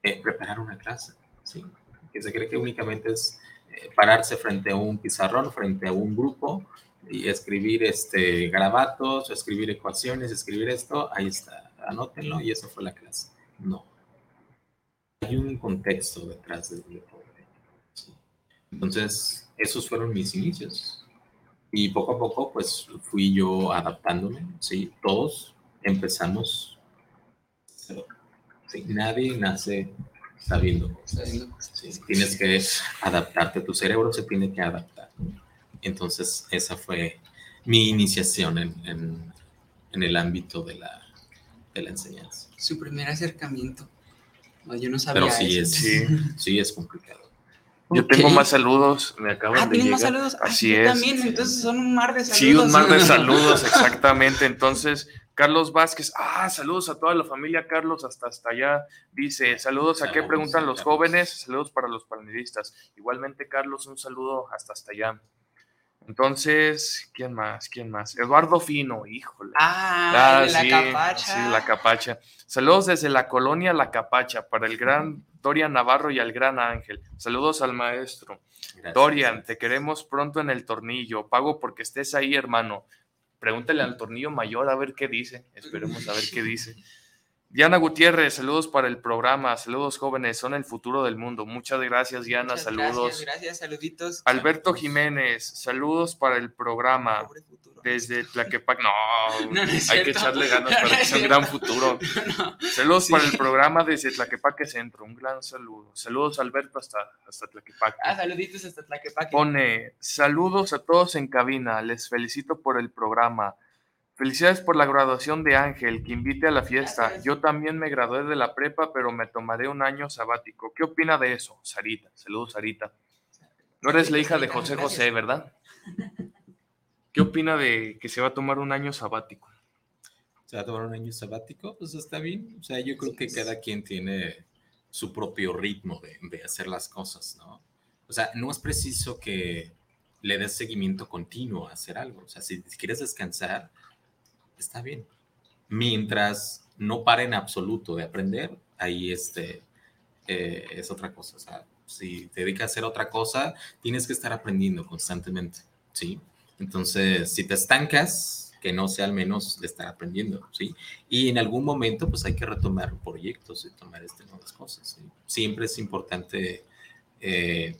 eh, preparar una clase, ¿sí? Que se cree que únicamente es eh, pararse frente a un pizarrón, frente a un grupo y escribir este, grabatos, escribir ecuaciones, escribir esto, ahí está, anótenlo y eso fue la clase. No. Hay un contexto detrás de, de todo. ¿sí? Entonces, esos fueron mis inicios y poco a poco, pues fui yo adaptándome, ¿sí? Todos empezamos, ¿sí? Nadie nace sabiendo ¿sí? Tienes que adaptarte, tu cerebro se tiene que adaptar. Entonces, esa fue mi iniciación en, en, en el ámbito de la, de la enseñanza. Su primer acercamiento. No, yo no sabía Pero sí, eso. Es, sí, sí es complicado. Yo tengo más saludos, me acaban ah, de llegar. más saludos? Así ah, es. También, entonces son un mar de saludos. Sí, un mar de [LAUGHS] saludos, exactamente. Entonces, Carlos Vázquez, ah, saludos a toda la familia Carlos, hasta hasta allá. Dice, saludos a qué preguntan los jóvenes, saludos para los panelistas. Igualmente, Carlos, un saludo hasta hasta allá. Entonces, ¿quién más? ¿Quién más? Eduardo Fino, híjole. Ah, ah la sí, capacha. Sí, la capacha. Saludos desde la colonia La Capacha para el gran Dorian Navarro y al gran Ángel. Saludos al maestro. Gracias, Dorian, gracias. te queremos pronto en el tornillo. Pago porque estés ahí, hermano. Pregúntale al tornillo mayor a ver qué dice. Esperemos a ver qué dice. [LAUGHS] Diana Gutiérrez, saludos para el programa, saludos jóvenes, son el futuro del mundo. Muchas gracias, Diana, Muchas saludos. Gracias, gracias, saluditos. Alberto Jiménez, saludos para el programa. Desde [LAUGHS] Tlaquepaque, no, no, hay que echarle ganas para [LAUGHS] no que sea un gran futuro. [LAUGHS] Saludos sí. para el programa desde Tlaquepaque Centro, un gran saludo. Saludos, Alberto, hasta, hasta Tlaquepaque. Ah, saluditos hasta Tlaquepaque. Pone, saludos a todos en cabina, les felicito por el programa. Felicidades por la graduación de Ángel, que invite a la fiesta. Gracias. Yo también me gradué de la prepa, pero me tomaré un año sabático. ¿Qué opina de eso? Sarita, saludos Sarita. No eres la hija de José José, ¿verdad? ¿Qué opina de que se va a tomar un año sabático? ¿Se va a tomar un año sabático? Pues está bien. O sea, yo creo que cada quien tiene su propio ritmo de, de hacer las cosas, ¿no? O sea, no es preciso que le des seguimiento continuo a hacer algo. O sea, si quieres descansar, está bien. Mientras no pare en absoluto de aprender, ahí este, eh, es otra cosa. Si te dedicas a hacer otra cosa, tienes que estar aprendiendo constantemente, ¿sí? Entonces, si te estancas, que no sea al menos de estar aprendiendo, ¿sí? Y en algún momento, pues hay que retomar proyectos y tomar este, nuevas cosas. Siempre es importante, eh,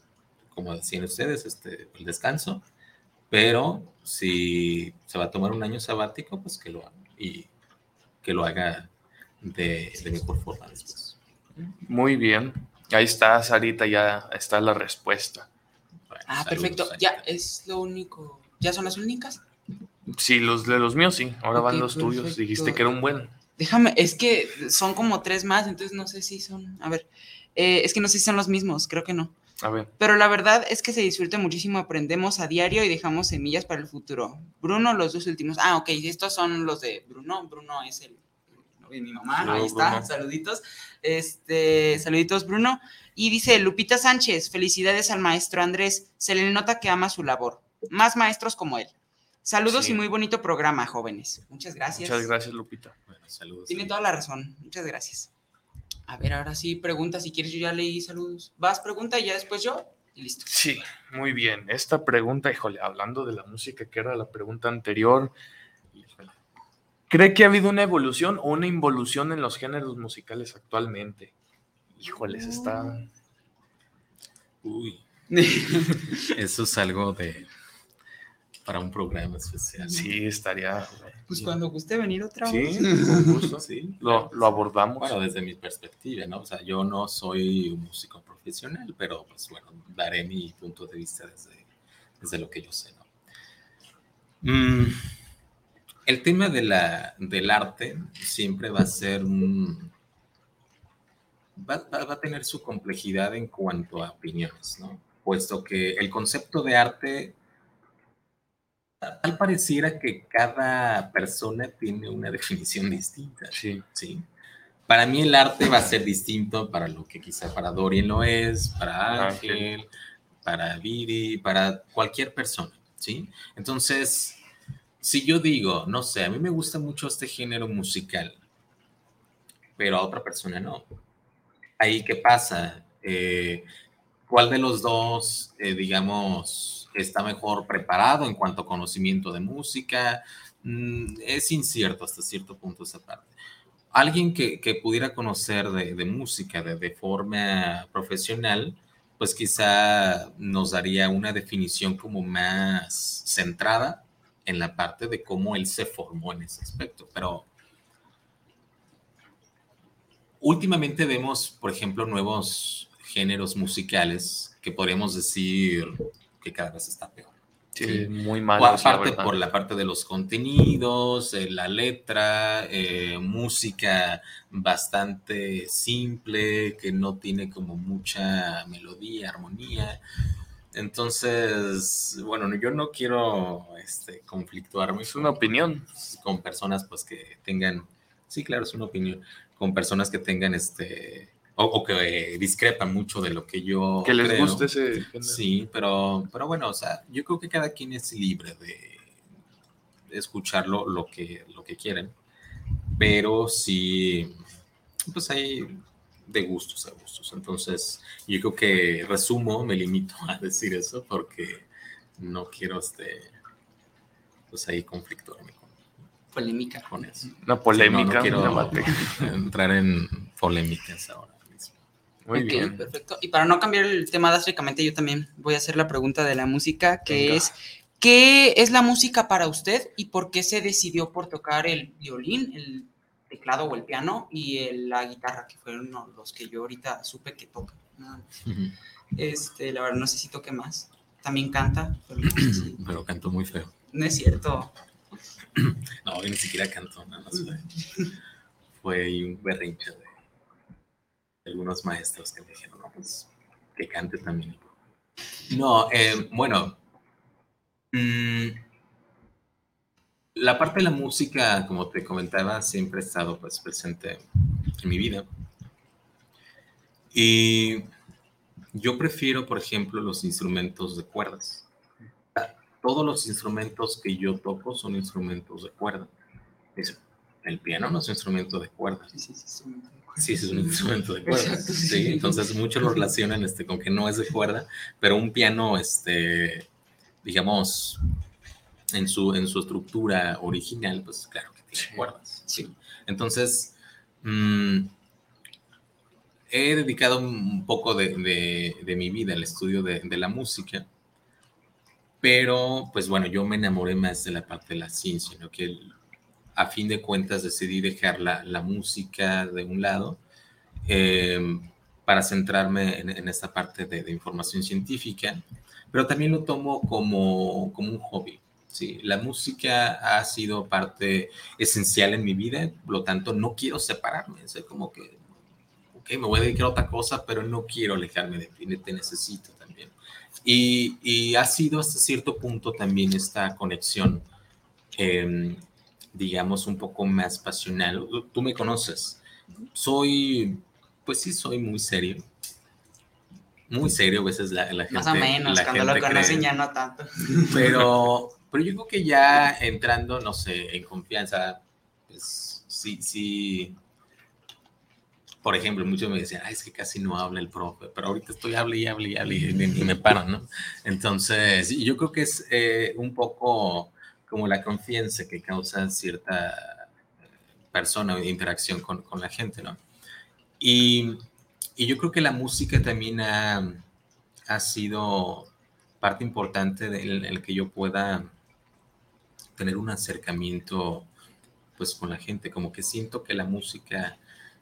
como decían ustedes, este, el descanso, pero si se va a tomar un año sabático, pues que lo haga y que lo haga de, de mejor forma después. Muy bien. Ahí está, Sarita, ya está la respuesta. ah, perfecto. Ya es lo único. ¿Ya son las únicas? Sí, los de los míos sí. Ahora van los tuyos. Dijiste que era un buen. Déjame, es que son como tres más, entonces no sé si son. A ver, eh, es que no sé si son los mismos, creo que no. A ver. Pero la verdad es que se disfruta muchísimo, aprendemos a diario y dejamos semillas para el futuro. Bruno, los dos últimos. Ah, ok, estos son los de Bruno. Bruno es el de mi mamá, ahí está, saluditos. Este, saluditos, Bruno. Y dice Lupita Sánchez, felicidades al maestro Andrés, se le nota que ama su labor. Más maestros como él. Saludos y muy bonito programa, jóvenes. Muchas gracias. Muchas gracias, Lupita. saludos. Tiene toda la razón. Muchas gracias. A ver, ahora sí, pregunta. Si quieres, yo ya leí saludos. Vas, pregunta y ya después yo. Y listo. Sí, muy bien. Esta pregunta, híjole, hablando de la música, que era la pregunta anterior, ¿Cree que ha habido una evolución o una involución en los géneros musicales actualmente? Híjoles, está. Uy. Eso es algo de. Para un programa especial. Sí, estaría. Pues cuando guste venir otra vez. Sí, [LAUGHS] sí. Lo, lo, abordamos. Bueno, desde mi perspectiva, ¿no? O sea, yo no soy un músico profesional, pero pues bueno, daré mi punto de vista desde, desde lo que yo sé, ¿no? Mm el tema de la, del arte siempre va a ser un... Va, a tener su complejidad en cuanto a opiniones, ¿no? Puesto que el concepto de arte, tal pareciera que cada persona tiene una [LAUGHS] definición distinta. Sí. ¿sí? Para mí el arte va a ser distinto para lo que quizá para Dorian lo es, para Ángel, para Viri, para cualquier persona, ¿sí? Entonces, si yo digo, no sé, a mí me gusta mucho este género musical, pero a otra persona no. Ahí, ¿qué pasa? Eh, ¿Cuál de los dos, eh, digamos, está mejor preparado en cuanto a conocimiento de música? Mm, es incierto hasta cierto punto esa parte. Alguien que, pudiera conocer de, música de, de, forma profesional, pues quizá nos daría una definición como más centrada en la parte de cómo él se formó en ese aspecto. Pero últimamente vemos, por ejemplo, nuevos géneros musicales que podríamos decir que cada vez está peor. Sí, muy mal. Aparte por la parte de los contenidos, eh, la letra, eh, música bastante simple, que no tiene como mucha melodía, armonía. Entonces, bueno, yo no quiero este, conflictuarme. Es una opinión. Con personas pues que tengan, sí, claro, es una opinión, con personas que tengan este, o, que discrepan mucho de lo que yo Que les guste ese Sí, pero, pero bueno, o sea, yo creo que cada quien es libre de, escucharlo lo que, lo que quieren, pero sí, pues hay de gustos a gustos. Entonces, yo creo que resumo, me limito a decir eso porque no quiero este, pues ahí conflictuarme con polémica con eso. Una polémica. no, quiero entrar en polémicas ahora Muy bien. Perfecto. Y para no cambiar el tema drásticamente, yo también voy a hacer la pregunta de la música, que es, ¿qué es la música para usted y por qué se decidió por tocar el violín, el teclado o el piano y la guitarra, que fueron los que yo ahorita supe que toca. Este, la verdad, no sé si toque más. También canta, pero, [CLEARS THROAT] pero cantó muy feo. No es cierto. [CLEARS THROAT] no, ni siquiera cantó, nada más fue, un berrinche algunos maestros que me dijeron, no, pues que cante también. No, eh, bueno, mmm, la parte de la música, como te comentaba, siempre ha estado pues, presente en mi vida. Y yo prefiero, por ejemplo, los instrumentos de cuerdas. todos los instrumentos que yo toco son instrumentos de cuerda. El piano no es un instrumento de cuerda. Sí, sí, sí, Sí, es un instrumento de cuerda. sí. entonces muchos lo relacionan este, con que no es de cuerda, pero un piano, este, digamos, en su, en su estructura original, pues claro que tiene cuerdas. Sí. Entonces, mm, he dedicado un poco de, de, mi vida al estudio de, de, la música, pero pues bueno, yo me enamoré más de la parte de la ciencia, ¿no? que a fin de cuentas decidí dejar la, la música de un lado em, para centrarme en, en, esta parte de, información científica, pero también lo tomo como, como un hobby. Sí, la música ha sido parte esencial en mi vida, por lo tanto no quiero separarme, es como que ok, me voy a dedicar a otra cosa, pero no quiero alejarme de ti, te necesito también. Y, y, ha sido hasta cierto punto también esta conexión, eh, digamos, un poco más pasional. Tú me conoces, soy, pues sí, soy muy serio. Muy serio, a veces la, la gente. Más o menos, cuando lo conocen ya no tanto. Pero, [LAUGHS] pero yo creo que ya entrando, no sé, en confianza, pues sí, sí, por ejemplo, muchos me decían, Ay, es que casi no habla el profe, pero ahorita estoy hable y hable y hable y, me paro, ¿no? Entonces, yo creo que es eh, un poco como la confianza que causa cierta eh, persona o interacción con, con, la gente, ¿no? Y, y, yo creo que la música también ha, ha sido parte importante en el que yo pueda tener un acercamiento pues con la gente, como que siento que la música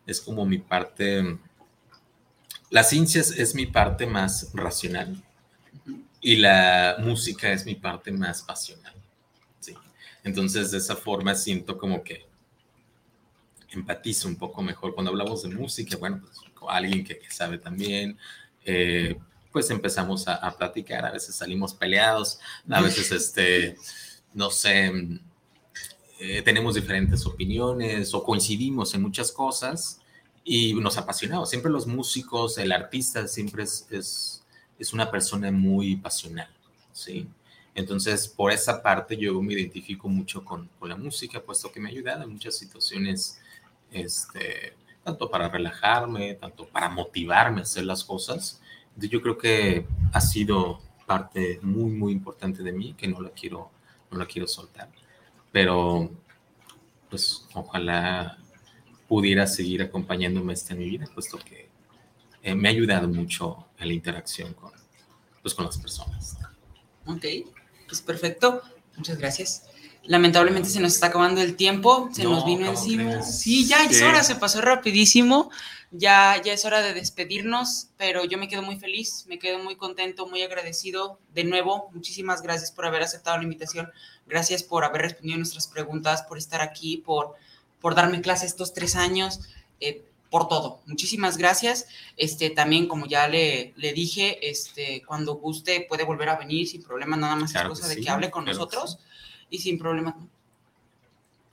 es como mi parte, la ciencia es, mi parte más racional y la música es mi parte más pasional. Entonces, de esa forma siento como que empatizo un poco mejor cuando hablamos de música, bueno, pues con alguien que, sabe también, eh, pues empezamos a, a, platicar, a veces salimos peleados, a veces, este, no sé, eh, tenemos diferentes opiniones o coincidimos en muchas cosas y nos apasionamos. Siempre los músicos, el artista siempre es, es, es una persona muy pasional, ¿sí? Entonces, por esa parte yo me identifico mucho con, con, la música, puesto que me ha ayudado en muchas situaciones, este, tanto para relajarme, tanto para motivarme a hacer las cosas. Entonces, yo creo que ha sido parte muy, muy importante de mí, que no la quiero, no la quiero soltar pero pues ojalá pudiera seguir acompañándome en mi vida, puesto que eh, me ha ayudado mucho en la interacción con, pues, con las personas. Ok, pues perfecto, muchas gracias. Lamentablemente se nos está acabando el tiempo, se nos vino encima. Sí, ya es hora, se pasó rapidísimo. Ya, ya es hora de despedirnos, pero yo me quedo muy feliz, me quedo muy contento, muy agradecido. De nuevo, muchísimas gracias por haber aceptado la invitación, gracias por haber respondido nuestras preguntas, por estar aquí, por, por darme clase estos tres años, eh, por todo. Muchísimas gracias. Este, también, como ya le, le dije, este, cuando guste puede volver a venir sin problema, nada más es cosa de que hable con nosotros y sin problema.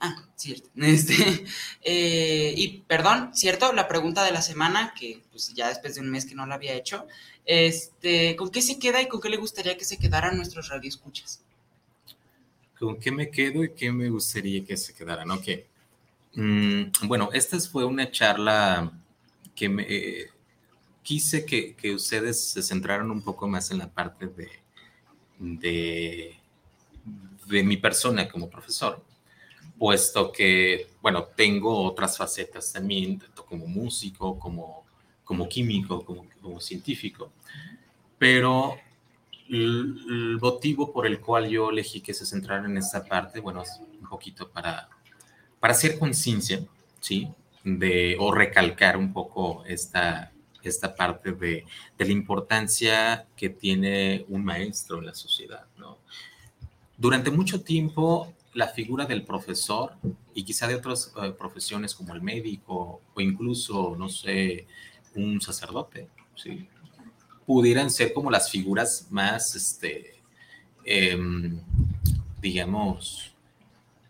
Ah, cierto. [LAUGHS] Este, eh, y perdón, cierto, la pregunta de la semana, que pues ya después de un mes que no la había hecho, este, ¿con qué se queda y con qué le gustaría que se quedaran nuestros radioescuchas? ¿Con qué me quedo y qué me gustaría que se quedaran? Ok. Mm, bueno, esta fue una charla que me, eh, quise que, ustedes se centraran un poco más en la parte de, de, mi persona como profesor puesto que, bueno, tengo otras facetas también, tanto como músico, como, como químico, como, como científico, pero el, motivo por el cual yo elegí que se centrara en esta parte, bueno, es un poquito para, para hacer conciencia, ¿sí? De, o recalcar un poco esta, esta parte de, de, la importancia que tiene un maestro en la sociedad, ¿no? Durante mucho tiempo la figura del profesor y quizá de otras eh, profesiones como el médico o incluso, no sé, un sacerdote, ¿sí? pudieran ser como las figuras más, este, em, digamos,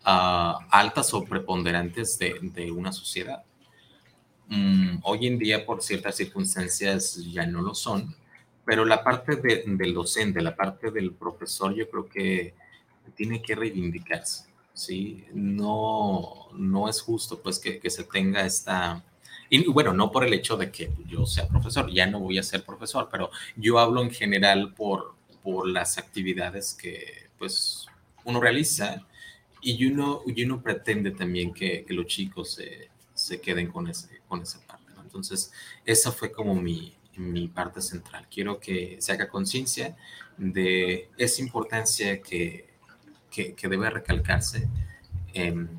uh, altas o preponderantes de, de una sociedad. Mm, hoy en día, por ciertas circunstancias, ya no lo son, pero la parte del docente, la parte del profesor, yo creo que tiene que reivindicarse, ¿sí? No, no es justo, pues, que, que se tenga esta... Y bueno, no por el hecho de que yo sea profesor, ya no voy a ser profesor, pero yo hablo en general por, por las actividades que, pues, uno realiza y uno, y uno pretende también que, que los chicos se, se, queden con, ese, con esa parte. Entonces, esa fue como mi, mi parte central. Quiero que se haga conciencia de esa importancia que, que, debe recalcarse en,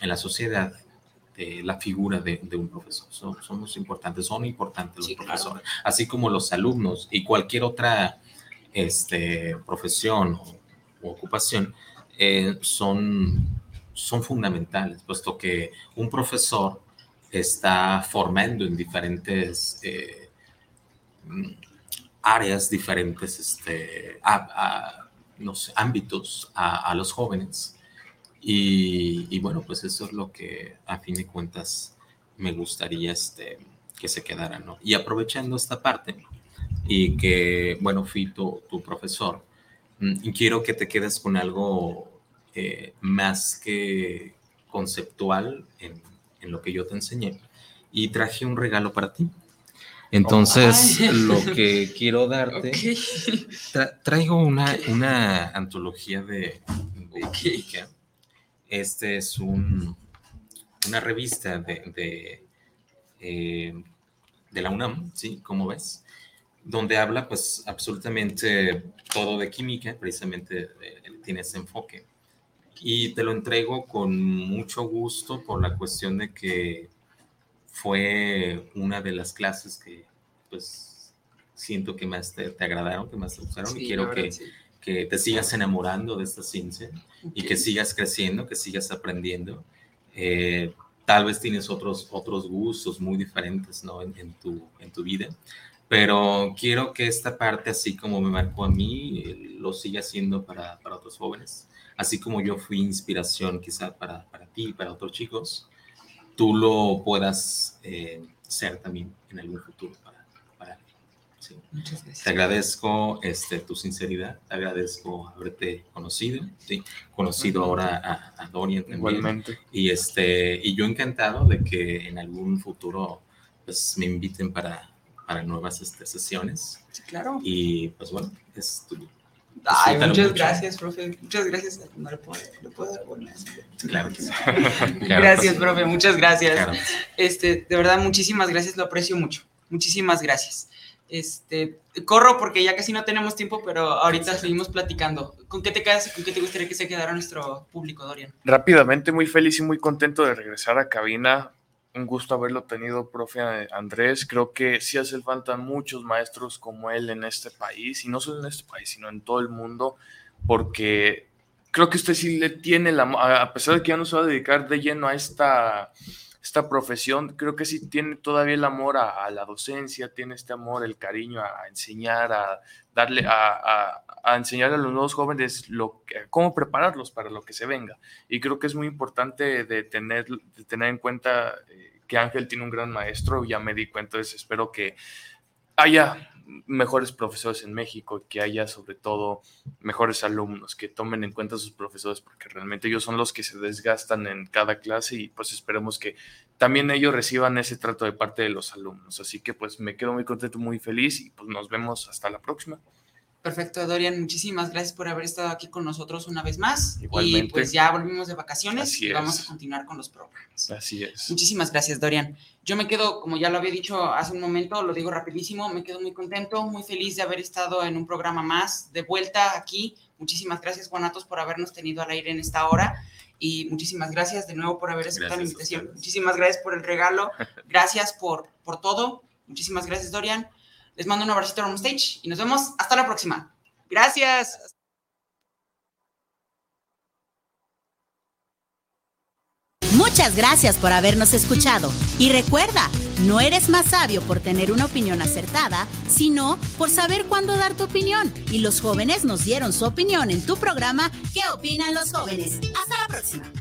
en, la sociedad de la figura de, de un profesor. Son, somos importantes, son importantes los profesores, así como los alumnos y cualquier otra este, profesión o, ocupación eh, son, son fundamentales, puesto que un profesor está formando en diferentes eh, áreas, diferentes este, ámbitos a, los jóvenes. Y, bueno, pues eso es lo que a fin de cuentas me gustaría este, que se quedara, ¿no? Y aprovechando esta parte y que, bueno, fui tu, profesor, mm, quiero que te quedes con algo eh, más que conceptual en, en lo que yo te enseñé y traje un regalo para ti. Entonces, lo que quiero darte, traigo una, una antología de, de Este es un, una revista de, de, eh, de, la UNAM, ¿sí? Como ves, donde habla pues absolutamente todo de química, precisamente eh, tiene ese enfoque. Y te lo entrego con mucho gusto por la cuestión de que fue una de las clases que pues siento que más te, agradaron, que más te gustaron y quiero que, que, te sigas enamorando de esta ciencia y que sigas creciendo, que sigas aprendiendo. Eh, tal vez tienes otros, otros gustos muy diferentes ¿no? en, tu, en tu vida, pero quiero que esta parte, así como me marcó a mí, eh, lo siga haciendo para, para, otros jóvenes, así como yo fui inspiración quizá para, para ti y para otros chicos tú lo puedas eh, ser también en algún futuro para, para sí. Muchas gracias. Te agradezco este, tu sinceridad, te agradezco haberte conocido, ¿sí? conocido ahora a, Dorian también. Igualmente. Y, este, y yo encantado de que en algún futuro pues, me inviten para, para nuevas este, sesiones. Sí, claro. Y pues bueno, es tu, Ay, muchas gracias, profe. Muchas gracias. No le puedo, le puedo dar buenas. Claro que [LAUGHS] sí. gracias, profe. Muchas gracias. Este, de verdad, muchísimas gracias. Lo aprecio mucho. Muchísimas gracias. Este, corro porque ya casi no tenemos tiempo, pero ahorita seguimos platicando. ¿Con qué te quedas y con qué te gustaría que se quedara nuestro público, Dorian? Rápidamente, muy feliz y muy contento de regresar a cabina un gusto haberlo tenido, profe Andrés. Creo que sí hace falta muchos maestros como él en este país, y no solo en este país, sino en todo el mundo, porque creo que usted sí le tiene la, a pesar de que ya no se va a dedicar de lleno a esta, esta profesión, creo que sí tiene todavía el amor a, la docencia, tiene este amor, el cariño a, enseñar, a darle, a, a, enseñar a los nuevos jóvenes lo cómo prepararlos para lo que se venga. Y creo que es muy importante de tener, de tener en cuenta eh, que Ángel tiene un gran maestro, ya me di cuenta, entonces espero que haya mejores profesores en México, que haya sobre todo mejores alumnos, que tomen en cuenta a sus profesores, porque realmente ellos son los que se desgastan en cada clase y pues esperemos que también ellos reciban ese trato de parte de los alumnos. Así que pues me quedo muy contento, muy feliz y pues nos vemos hasta la próxima. Perfecto, Dorian, muchísimas gracias por haber estado aquí con nosotros una vez más. Igualmente. Y pues ya volvimos de vacaciones y vamos a continuar con los programas. Así es. Muchísimas gracias, Dorian. Yo me quedo, como ya lo había dicho hace un momento, lo digo rapidísimo, me quedo muy contento, muy feliz de haber estado en un programa más, de vuelta aquí. Muchísimas gracias, Juanatos, por habernos tenido al aire en esta hora. Y muchísimas gracias de nuevo por haber aceptado la invitación. Muchísimas gracias por el regalo. [LAUGHS] Gracias por, por todo. Muchísimas gracias, Dorian. Les mando un abracito on stage y nos vemos hasta la próxima. Gracias. Muchas gracias por habernos escuchado. Y recuerda, no eres más sabio por tener una opinión acertada, sino por saber cuándo dar tu opinión. Y los jóvenes nos dieron su opinión en tu programa ¿Qué opinan los jóvenes? Hasta la próxima.